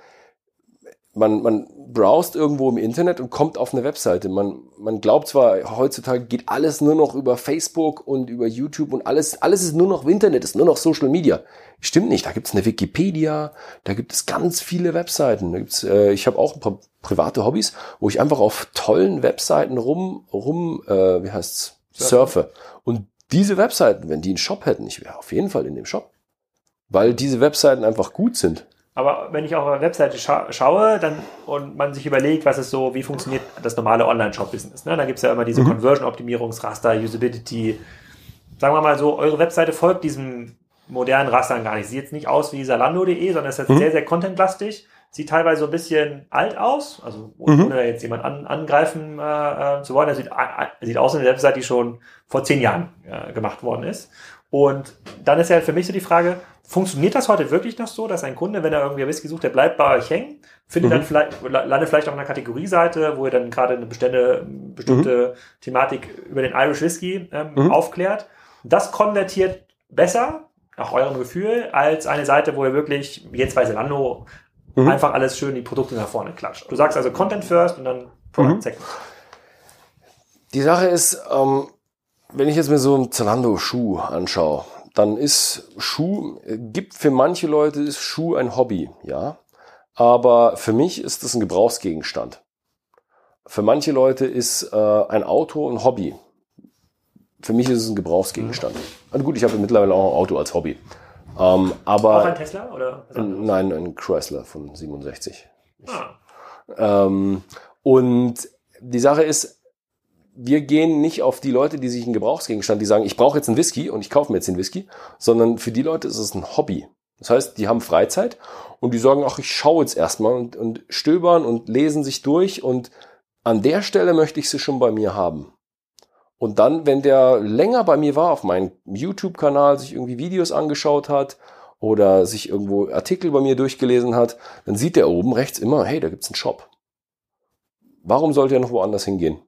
man, man browst irgendwo im Internet und kommt auf eine Webseite. Man, man glaubt zwar, heutzutage geht alles nur noch über Facebook und über YouTube und alles, alles ist nur noch Internet, ist nur noch Social Media. Stimmt nicht, da gibt's eine Wikipedia, da gibt es ganz viele Webseiten. Da gibt's, äh, ich habe auch ein paar private Hobbys, wo ich einfach auf tollen Webseiten rum, rum äh, wie heißt's, surfe. Und diese Webseiten, wenn die einen Shop hätten, ich wäre auf jeden Fall in dem Shop. Weil diese Webseiten einfach gut sind. Aber wenn ich auf eine Webseite scha schaue dann, und man sich überlegt, was ist so, wie funktioniert das normale Online-Shop-Business, ne? dann gibt es ja immer diese mhm. Conversion-Optimierungsraster, Usability. Sagen wir mal so, eure Webseite folgt diesem modernen Rastern gar nicht. Sieht jetzt nicht aus wie salando.de, sondern ist jetzt mhm. sehr, sehr contentlastig. Sieht teilweise so ein bisschen alt aus, also ohne mhm. jetzt jemand an, angreifen äh, äh zu wollen. Das sieht, äh, sieht aus wie eine Webseite, die schon vor zehn Jahren äh, gemacht worden ist. Und dann ist ja für mich so die Frage, funktioniert das heute wirklich noch so, dass ein Kunde, wenn er irgendwie Whisky sucht, der bleibt bei euch hängen, findet mhm. dann vielleicht, landet vielleicht auf einer Kategorieseite, wo er dann gerade eine bestände, bestimmte mhm. Thematik über den Irish Whisky ähm, mhm. aufklärt. Das konvertiert besser, nach eurem Gefühl, als eine Seite, wo er wirklich, jetzt bei Zalando, mhm. einfach alles schön die Produkte nach vorne klatscht. Du sagst also Content first und dann Product mhm. second. Die Sache ist, ähm, wenn ich jetzt mir so einen Zalando-Schuh anschaue, dann ist Schuh, gibt für manche Leute ist Schuh ein Hobby, ja. Aber für mich ist das ein Gebrauchsgegenstand. Für manche Leute ist äh, ein Auto ein Hobby. Für mich ist es ein Gebrauchsgegenstand. Mhm. Also gut, ich habe mittlerweile auch ein Auto als Hobby. Ähm, aber auch ein Tesla oder? Nein, ein Chrysler von 67. Ah. Ähm, und die Sache ist, wir gehen nicht auf die Leute, die sich einen Gebrauchsgegenstand, die sagen, ich brauche jetzt einen Whisky und ich kaufe mir jetzt den Whisky, sondern für die Leute ist es ein Hobby. Das heißt, die haben Freizeit und die sagen, ach, ich schaue jetzt erstmal und, und stöbern und lesen sich durch und an der Stelle möchte ich sie schon bei mir haben. Und dann, wenn der länger bei mir war auf meinem YouTube-Kanal, sich irgendwie Videos angeschaut hat oder sich irgendwo Artikel bei mir durchgelesen hat, dann sieht der oben rechts immer, hey, da gibt's einen Shop. Warum sollte er noch woanders hingehen?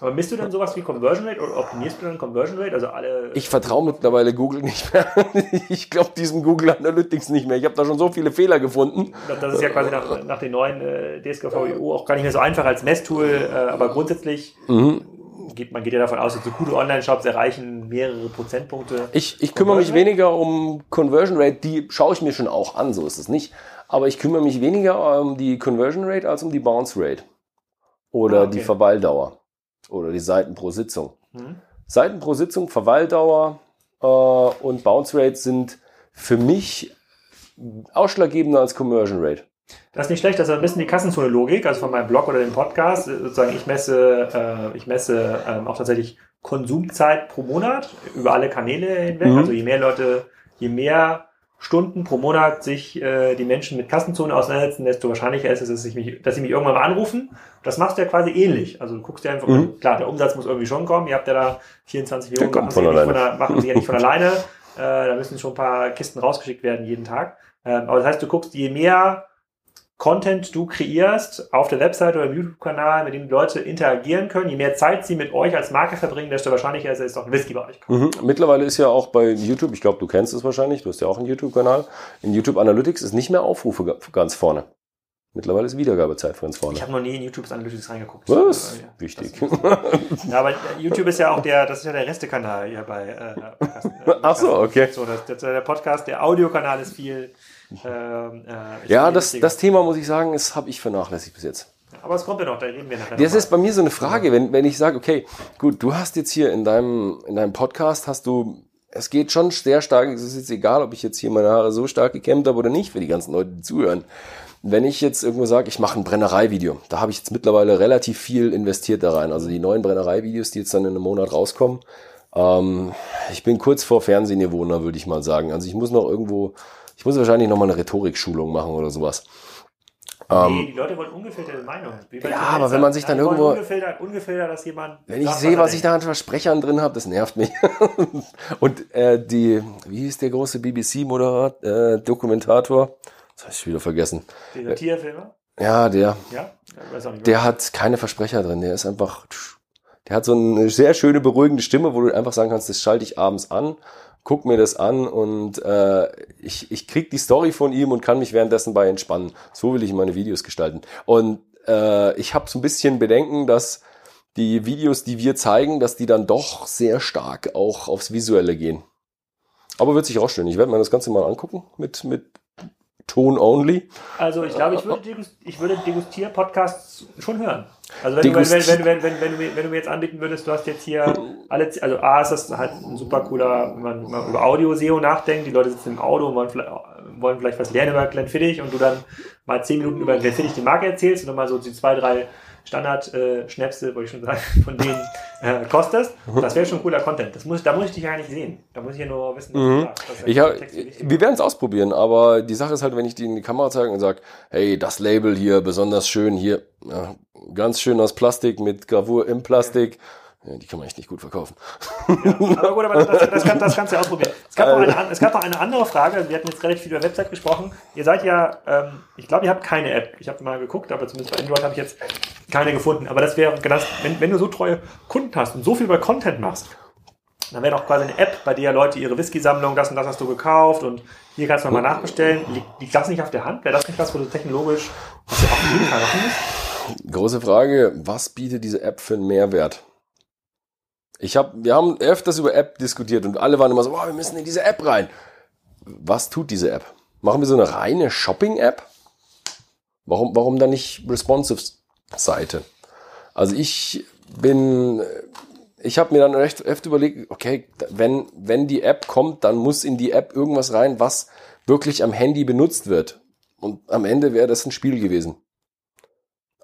Aber misst du dann sowas wie Conversion Rate oder optimierst du dann Conversion Rate? Also alle. Ich vertraue mittlerweile Google nicht mehr. ich glaube diesem Google Analytics nicht mehr. Ich habe da schon so viele Fehler gefunden. Das ist ja quasi nach, nach den neuen äh, DSGVO auch gar nicht mehr so einfach als Messtool, äh, aber grundsätzlich mhm. geht man geht ja davon aus, dass so gute Online-Shops erreichen mehrere Prozentpunkte. Ich, ich kümmere mich weniger um Conversion Rate, die schaue ich mir schon auch an, so ist es nicht. Aber ich kümmere mich weniger um die Conversion Rate als um die Bounce Rate. Oder ah, okay. die Verweildauer oder die Seiten pro Sitzung. Mhm. Seiten pro Sitzung, Verweildauer äh, und Bounce Rate sind für mich ausschlaggebender als Conversion Rate. Das ist nicht schlecht, das ist ein bisschen die Kassenzone-Logik, also von meinem Blog oder dem Podcast. Sozusagen, ich messe, äh, ich messe ähm, auch tatsächlich Konsumzeit pro Monat über alle Kanäle hinweg. Mhm. Also je mehr Leute, je mehr Stunden pro Monat sich äh, die Menschen mit Kassenzone auseinandersetzen, desto wahrscheinlicher ist es, dass, ich mich, dass sie mich irgendwann mal anrufen. Das machst du ja quasi ähnlich. Also du guckst dir einfach, mhm. klar, der Umsatz muss irgendwie schon kommen. Ihr habt ja da 24 Millionen, machen sie, ja von der, machen sie ja nicht von alleine. Äh, da müssen schon ein paar Kisten rausgeschickt werden jeden Tag. Ähm, aber das heißt, du guckst, je mehr Content du kreierst auf der Webseite oder im YouTube-Kanal, mit dem Leute interagieren können, je mehr Zeit sie mit euch als Marke verbringen, desto wahrscheinlicher ist es, dass auch ein Whisky bei euch kommt. Mhm. Mittlerweile ist ja auch bei YouTube, ich glaube, du kennst es wahrscheinlich, du hast ja auch einen YouTube-Kanal, in YouTube Analytics ist nicht mehr Aufrufe ganz vorne. Mittlerweile ist Wiedergabezeit ganz vorne. Ich habe noch nie in YouTube Analytics reingeguckt. Was? Ja, Wichtig. ja, aber YouTube ist ja auch der, das ist ja der Restekanal hier bei äh, Podcast, äh, Ach so, okay. So, das, das, der Podcast, der Audiokanal ist viel äh, ja, das, das Thema muss ich sagen, das habe ich vernachlässigt bis jetzt. Aber es kommt ja noch, da reden wir nachher. Das ist bei mir so eine Frage, wenn, wenn ich sage, okay, gut, du hast jetzt hier in deinem, in deinem Podcast, hast du, es geht schon sehr stark, es ist jetzt egal, ob ich jetzt hier meine Haare so stark gekämmt habe oder nicht, für die ganzen Leute, die zuhören. Wenn ich jetzt irgendwo sage, ich mache ein Brennerei-Video, da habe ich jetzt mittlerweile relativ viel investiert da rein. Also die neuen Brennerei-Videos, die jetzt dann in einem Monat rauskommen. Ähm, ich bin kurz vor Fernsehniveau, würde ich mal sagen. Also ich muss noch irgendwo ich muss wahrscheinlich nochmal eine Rhetorikschulung machen oder sowas. Nee, ähm, die Leute wollen ungefilterte Meinung. Ja, aber wenn man sich dann irgendwo. Ungefiltert, ungefiltert, dass jemand. Wenn ich sehe, was ich da an Versprechern drin habe, das nervt mich. Und äh, die, wie hieß der große BBC-Moderator, äh, Dokumentator? Das habe ich wieder vergessen. Der Tierfilmer? Ja, der. Ja? Weiß auch nicht, der hat keine Versprecher drin. Der ist einfach. Der hat so eine sehr schöne, beruhigende Stimme, wo du einfach sagen kannst, das schalte ich abends an guck mir das an und äh, ich, ich krieg die Story von ihm und kann mich währenddessen bei entspannen. So will ich meine Videos gestalten. Und äh, ich habe so ein bisschen Bedenken, dass die Videos, die wir zeigen, dass die dann doch sehr stark auch aufs Visuelle gehen. Aber wird sich rausstellen. Ich werde mir das Ganze mal angucken mit, mit Ton only. Also ich glaube, ich würde, ich würde Degustier-Podcasts schon hören. Also wenn du, wenn, wenn, wenn, wenn, wenn, wenn, du, wenn du mir jetzt anbieten würdest, du hast jetzt hier alle, also A ist das halt ein super cooler, wenn man, wenn man über Audio-SEO nachdenkt, die Leute sitzen im Auto und wollen vielleicht, wollen vielleicht was lernen über Glenfiddich und du dann mal zehn Minuten über Glenfiddich die Marke erzählst und dann mal so die zwei, drei Standard-Schnäpse, äh, wollte ich schon sagen, von denen äh, kostest. Mhm. Das wäre schon cooler Content. Das muss, da muss ich dich ja nicht sehen. Da muss ich ja nur wissen, was mhm. du sagst. Ich hab, wir werden es ausprobieren, aber die Sache ist halt, wenn ich die in die Kamera zeige und sage, hey, das Label hier besonders schön, hier ja, ganz schön aus Plastik mit Gravur im Plastik. Ja, die kann man echt nicht gut verkaufen. Ja, aber gut, aber das, das, kann, das kannst du ja ausprobieren. Es gab, noch eine, es gab noch eine andere Frage. Wir hatten jetzt relativ viel über Website gesprochen. Ihr seid ja, ähm, ich glaube, ihr habt keine App. Ich habe mal geguckt, aber zumindest bei Android habe ich jetzt keine gefunden. Aber das wäre wenn, wenn du so treue Kunden hast und so viel bei Content machst, dann wäre doch quasi eine App, bei der Leute ihre Whisky-Sammlung, das und das hast du gekauft und hier kannst du nochmal nachbestellen. Liegt, liegt das nicht auf der Hand? Wäre das nicht was, wo du technologisch was du auf jeden Fall machen musst? Große Frage, was bietet diese App für einen Mehrwert? Ich hab, wir haben öfters über App diskutiert und alle waren immer so, wow, wir müssen in diese App rein. Was tut diese App? Machen wir so eine reine Shopping-App? Warum, warum dann nicht responsive Seite? Also ich bin, ich habe mir dann recht öfter überlegt, okay, wenn, wenn die App kommt, dann muss in die App irgendwas rein, was wirklich am Handy benutzt wird. Und am Ende wäre das ein Spiel gewesen.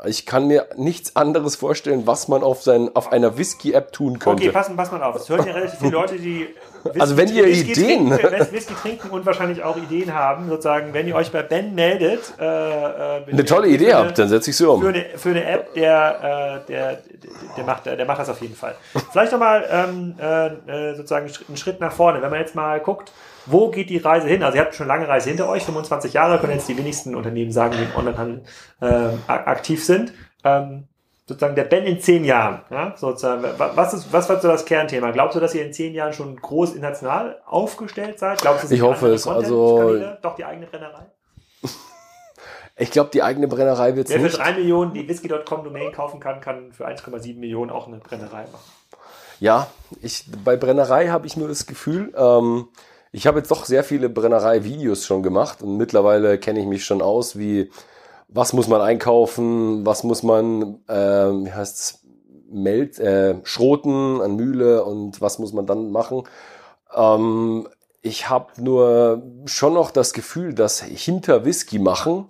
Ich kann mir nichts anderes vorstellen, was man auf, sein, auf einer Whisky-App tun könnte. Okay, passen, pass mal auf. Es hören ja relativ viele Leute, die Whisky, also wenn ihr Whisky Ideen trinken, Whisky trinken und wahrscheinlich auch Ideen haben, sozusagen, wenn ihr euch bei Ben meldet, äh, äh, eine tolle Idee habt, dann setze ich sie um. Für eine, für eine App, der, äh, der, der, der, macht, der macht das auf jeden Fall. Vielleicht nochmal ähm, äh, sozusagen einen Schritt nach vorne. Wenn man jetzt mal guckt, wo geht die Reise hin? Also ihr habt schon lange Reise hinter euch, 25 Jahre, können jetzt die wenigsten Unternehmen sagen, die im Onlinehandel äh, aktiv sind. Ähm, sozusagen der Ben in zehn Jahren, ja, sozusagen, was ist, was war so das Kernthema? Glaubst du, dass ihr in zehn Jahren schon groß international aufgestellt seid? Glaubst du, ich hoffe es, also, doch die eigene Brennerei? Ich glaube, die eigene Brennerei wird es nicht. Wer für drei Millionen die Whisky.com Domain kaufen kann, kann für 1,7 Millionen auch eine Brennerei machen. Ja, ich, bei Brennerei habe ich nur das Gefühl, ähm, ich habe jetzt doch sehr viele Brennerei-Videos schon gemacht und mittlerweile kenne ich mich schon aus, wie was muss man einkaufen, was muss man, äh, wie heißt's, meld, äh, schroten an Mühle und was muss man dann machen. Ähm, ich habe nur schon noch das Gefühl, dass hinter Whisky machen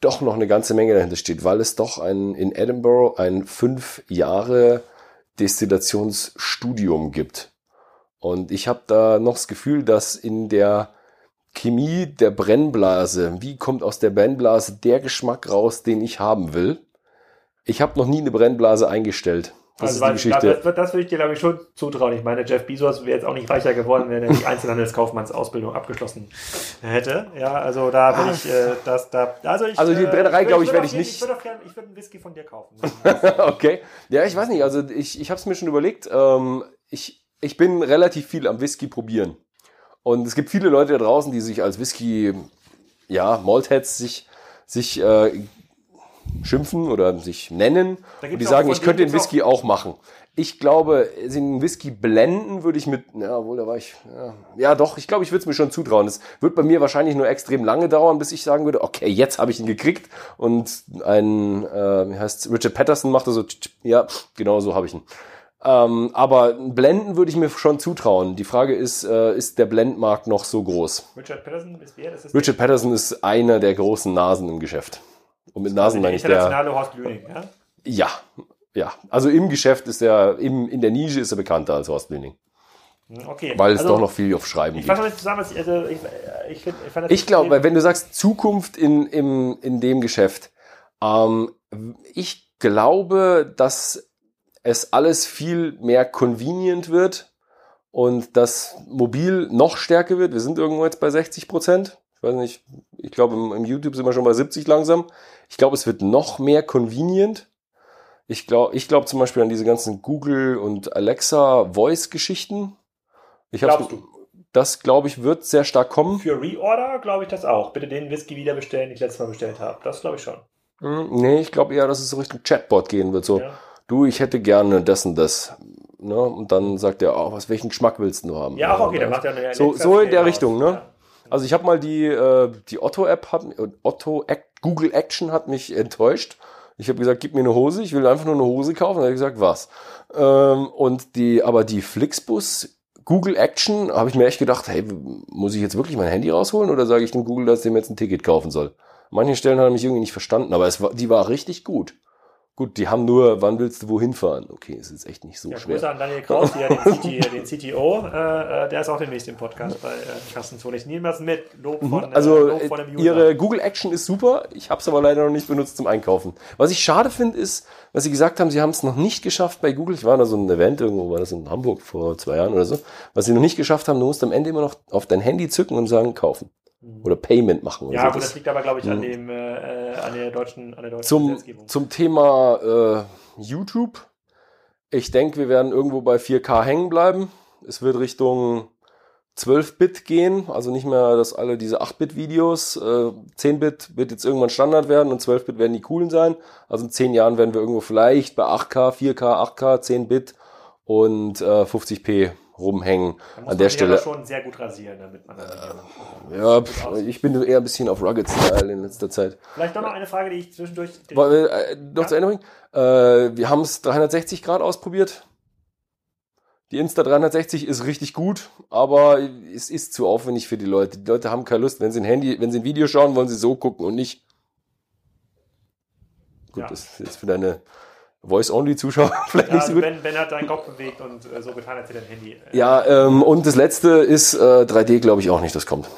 doch noch eine ganze Menge dahinter steht, weil es doch ein, in Edinburgh ein fünf Jahre Destillationsstudium gibt. Und ich habe da noch das Gefühl, dass in der Chemie der Brennblase, wie kommt aus der Brennblase der Geschmack raus, den ich haben will? Ich habe noch nie eine Brennblase eingestellt. Das also, ist die Geschichte. Das, das würde ich dir, glaube ich, schon zutrauen. Ich meine, Jeff Bezos wäre jetzt auch nicht reicher geworden, wenn er die Einzelhandelskaufmannsausbildung abgeschlossen hätte. Ja, also da bin ah. ich, äh, das, da, also ich, Also die Brennerei, äh, glaube ich, werde ich nicht. Ich würde gerne, ich würde einen Whisky von dir kaufen. okay. Ja, ich weiß nicht, also ich, ich habe es mir schon überlegt. Ähm, ich, ich bin relativ viel am Whisky probieren. Und es gibt viele Leute da draußen, die sich als Whisky, ja, Maltheads sich, sich äh, schimpfen oder sich nennen. Und die sagen, ich könnte den Whisky auch, auch machen. Ich glaube, den Whisky blenden würde ich mit, ja, wohl, da war ich, ja, ja doch, ich glaube, ich würde es mir schon zutrauen. Es wird bei mir wahrscheinlich nur extrem lange dauern, bis ich sagen würde, okay, jetzt habe ich ihn gekriegt. Und ein, äh, wie heißt Richard Patterson machte so, ja, genau so habe ich ihn. Ähm, aber Blenden würde ich mir schon zutrauen. Die Frage ist, äh, ist der Blendmarkt noch so groß? Richard Patterson ist wer? Ist Richard Patterson ist einer der großen Nasen im Geschäft. Und mit Nasen meine ich der... Internationale Horst Lüning, ja? Ja, ja. Also im Geschäft ist er, im, in der Nische ist er bekannter als Horst Lüning. Hm, okay. Weil es also, doch noch viel auf Schreiben ich gibt. Fasse zusammen, ich, also ich, ich, find, ich, fand ich glaube, wenn du sagst Zukunft in, im, in dem Geschäft, ähm, ich glaube, dass es alles viel mehr convenient wird und das mobil noch stärker wird. Wir sind irgendwo jetzt bei 60 Prozent. Ich weiß nicht, ich glaube im, im, YouTube sind wir schon bei 70 langsam. Ich glaube, es wird noch mehr convenient. Ich glaube ich glaube zum Beispiel an diese ganzen Google und Alexa Voice Geschichten. Ich Glaubst du? Das, glaube ich, wird sehr stark kommen. Für Reorder glaube ich das auch. Bitte den Whisky wieder bestellen, den ich letztes Mal bestellt habe. Das glaube ich schon. Hm, nee, ich glaube eher, dass es so Richtung Chatbot gehen wird. So, ja. Du, ich hätte gerne das und das. Ne? Und dann sagt er, oh, was, welchen Geschmack willst du haben? Ja, auch okay, dann macht er eine So, so in der Richtung, ne? Ja. Also ich habe mal die, äh, die Otto-App, hat Otto Act, Google Action hat mich enttäuscht. Ich habe gesagt, gib mir eine Hose, ich will einfach nur eine Hose kaufen. Dann habe ich gesagt, was? Ähm, und die, aber die Flixbus Google Action habe ich mir echt gedacht, hey, muss ich jetzt wirklich mein Handy rausholen oder sage ich dem Google, dass der mir jetzt ein Ticket kaufen soll? Manche Stellen hat er mich irgendwie nicht verstanden, aber es war, die war richtig gut. Gut, die haben nur, wann willst du wohin fahren? Okay, ist echt nicht so ja, schwer. Grüße an Daniel Kraus, hier, den, CT, den CTO, äh, äh, der ist auch demnächst im Podcast bei äh, Carsten Zoll. Ich nehme das mit. Lob von, mhm. also, äh, Lob von dem User. ihre Google Action ist super. Ich habe es aber leider noch nicht benutzt zum Einkaufen. Was ich schade finde, ist, was sie gesagt haben, sie haben es noch nicht geschafft bei Google. Ich war da so ein Event irgendwo, war das in Hamburg vor zwei Jahren oder so. Was sie noch nicht geschafft haben, du musst am Ende immer noch auf dein Handy zücken und sagen, kaufen. Oder Payment machen. Ja, so. aber das, liegt aber, glaube ich, an, dem, äh, an der deutschen, an der deutschen zum, Gesetzgebung. Zum Thema äh, YouTube. Ich denke, wir werden irgendwo bei 4K hängen bleiben. Es wird Richtung 12-Bit gehen, also nicht mehr, dass alle diese 8-Bit-Videos, äh, 10-Bit wird jetzt irgendwann Standard werden und 12-Bit werden die coolen sein. Also in 10 Jahren werden wir irgendwo vielleicht bei 8K, 4K, 8K, 10-Bit und äh, 50p rumhängen. An der Stelle. schon sehr gut rasieren, damit man äh, Ja, ich bin eher ein bisschen auf Rugged Style in letzter Zeit. Vielleicht noch eine Frage, die ich zwischendurch. Weil, äh, noch ja. zur Erinnerung. Äh, wir haben es 360 Grad ausprobiert. Die Insta 360 ist richtig gut, aber es ist zu aufwendig für die Leute. Die Leute haben keine Lust, wenn sie ein Handy, wenn sie ein Video schauen, wollen sie so gucken und nicht. Gut, ja. das ist jetzt für deine Voice-Only-Zuschauer vielleicht ja, nicht so also gut. Ben, ben hat deinen Kopf bewegt und äh, so getan, als hätte dein Handy. Äh, ja, ähm, und das letzte ist äh, 3D, glaube ich auch nicht, das kommt.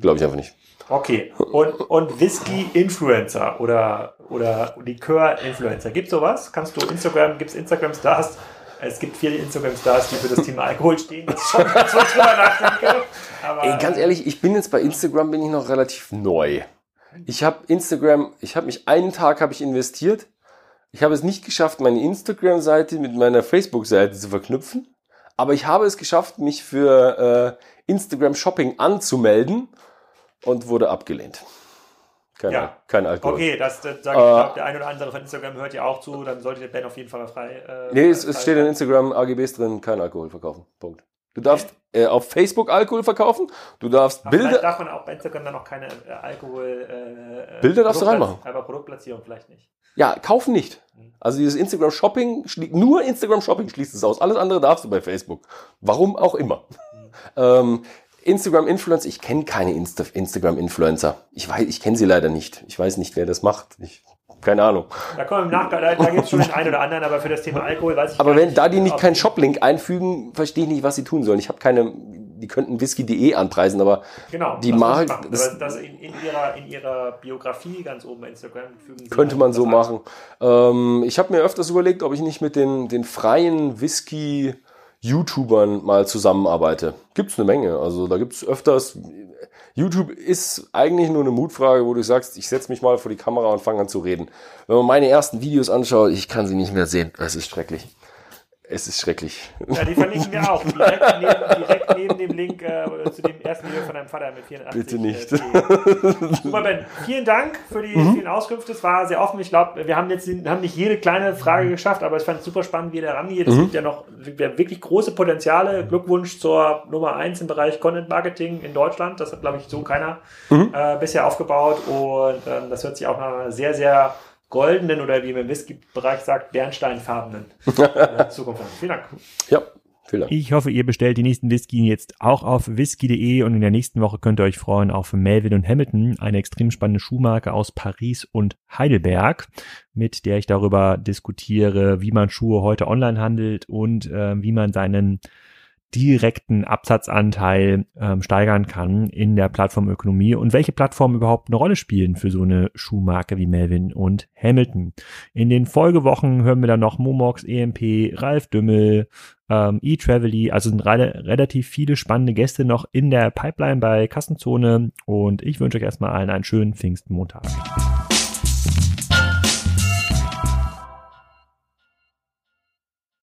Glaube ich einfach nicht. Okay. Und, und Whisky-Influencer oder, oder Likör-Influencer. Gibt sowas? Kannst du Instagram, gibt es Instagram-Stars? Es gibt viele Instagram-Stars, die für das Thema Alkohol stehen. Das ist schon nachdenke. Aber, Ey, ganz ehrlich, ich bin jetzt bei Instagram bin ich noch relativ neu. Ich habe Instagram, ich habe mich einen Tag habe ich investiert ich habe es nicht geschafft, meine Instagram-Seite mit meiner Facebook-Seite zu verknüpfen, aber ich habe es geschafft, mich für äh, Instagram Shopping anzumelden und wurde abgelehnt. Keine, ja. kein Alkohol. Okay, das, das sage ich, äh, glaub, der ein oder andere von Instagram hört ja auch zu, dann sollte der Ben auf jeden Fall mal frei. Äh, nee, es, es steht in Instagram AGBs drin, kein Alkohol verkaufen. Punkt. Du darfst äh, auf Facebook Alkohol verkaufen, du darfst aber Bilder. darf man auch bei Instagram dann noch keine äh, Alkohol. Äh, Bilder darfst du reinmachen. Aber Produktplatzierung vielleicht nicht. Ja, kaufen nicht. Also dieses Instagram Shopping, nur Instagram Shopping schließt es aus. Alles andere darfst du bei Facebook. Warum auch immer. Mhm. ähm, Instagram Influencer, ich kenne keine Insta Instagram Influencer. Ich weiß, ich kenne sie leider nicht. Ich weiß nicht, wer das macht. Ich, keine Ahnung. Da kommen im Nachgang, da, da gibt es schon den einen oder anderen, aber für das Thema Alkohol weiß ich Aber wenn nicht, da die nicht keinen Shop-Link einfügen, verstehe ich nicht, was sie tun sollen. Ich habe keine die könnten whisky.de anpreisen, aber genau, die mal. Das, das in, in, ihrer, in ihrer Biografie ganz oben bei Instagram fügen Könnte man so machen. Ähm, ich habe mir öfters überlegt, ob ich nicht mit den, den freien Whisky YouTubern mal zusammenarbeite. Gibt's eine Menge. Also da gibt's öfters. YouTube ist eigentlich nur eine Mutfrage, wo du sagst, ich setze mich mal vor die Kamera und fange an zu reden. Wenn man meine ersten Videos anschaut, ich kann sie nicht mehr sehen. Es ist schrecklich. Es ist schrecklich. Ja, die verlinken wir auch. Direkt neben, direkt neben dem Link äh, zu dem ersten Video von deinem Vater mit 84. Bitte nicht. Äh, Super, Ben. Vielen Dank für die mhm. vielen Auskünfte. Es war sehr offen. Ich glaube, wir haben jetzt haben nicht jede kleine Frage geschafft, aber ich fand es super spannend, wie der rangeht. Es mhm. gibt ja noch wirklich große Potenziale. Glückwunsch zur Nummer 1 im Bereich Content Marketing in Deutschland. Das hat, glaube ich, so keiner mhm. äh, bisher aufgebaut. Und ähm, das hört sich auch nach einer sehr, sehr goldenen oder wie man im Whisky-Bereich sagt, bernsteinfarbenen Zukunft an. Vielen Dank. Ja. Vielen Dank. Ich hoffe, ihr bestellt die nächsten Whisky jetzt auch auf whisky.de und in der nächsten Woche könnt ihr euch freuen auf Melvin und Hamilton, eine extrem spannende Schuhmarke aus Paris und Heidelberg, mit der ich darüber diskutiere, wie man Schuhe heute online handelt und äh, wie man seinen direkten Absatzanteil ähm, steigern kann in der Plattformökonomie und welche Plattformen überhaupt eine Rolle spielen für so eine Schuhmarke wie Melvin und Hamilton. In den Folgewochen hören wir dann noch Momox, EMP, Ralf Dümmel, ähm, eTravely, also sind re relativ viele spannende Gäste noch in der Pipeline bei Kassenzone und ich wünsche euch erstmal allen einen schönen Pfingstmontag.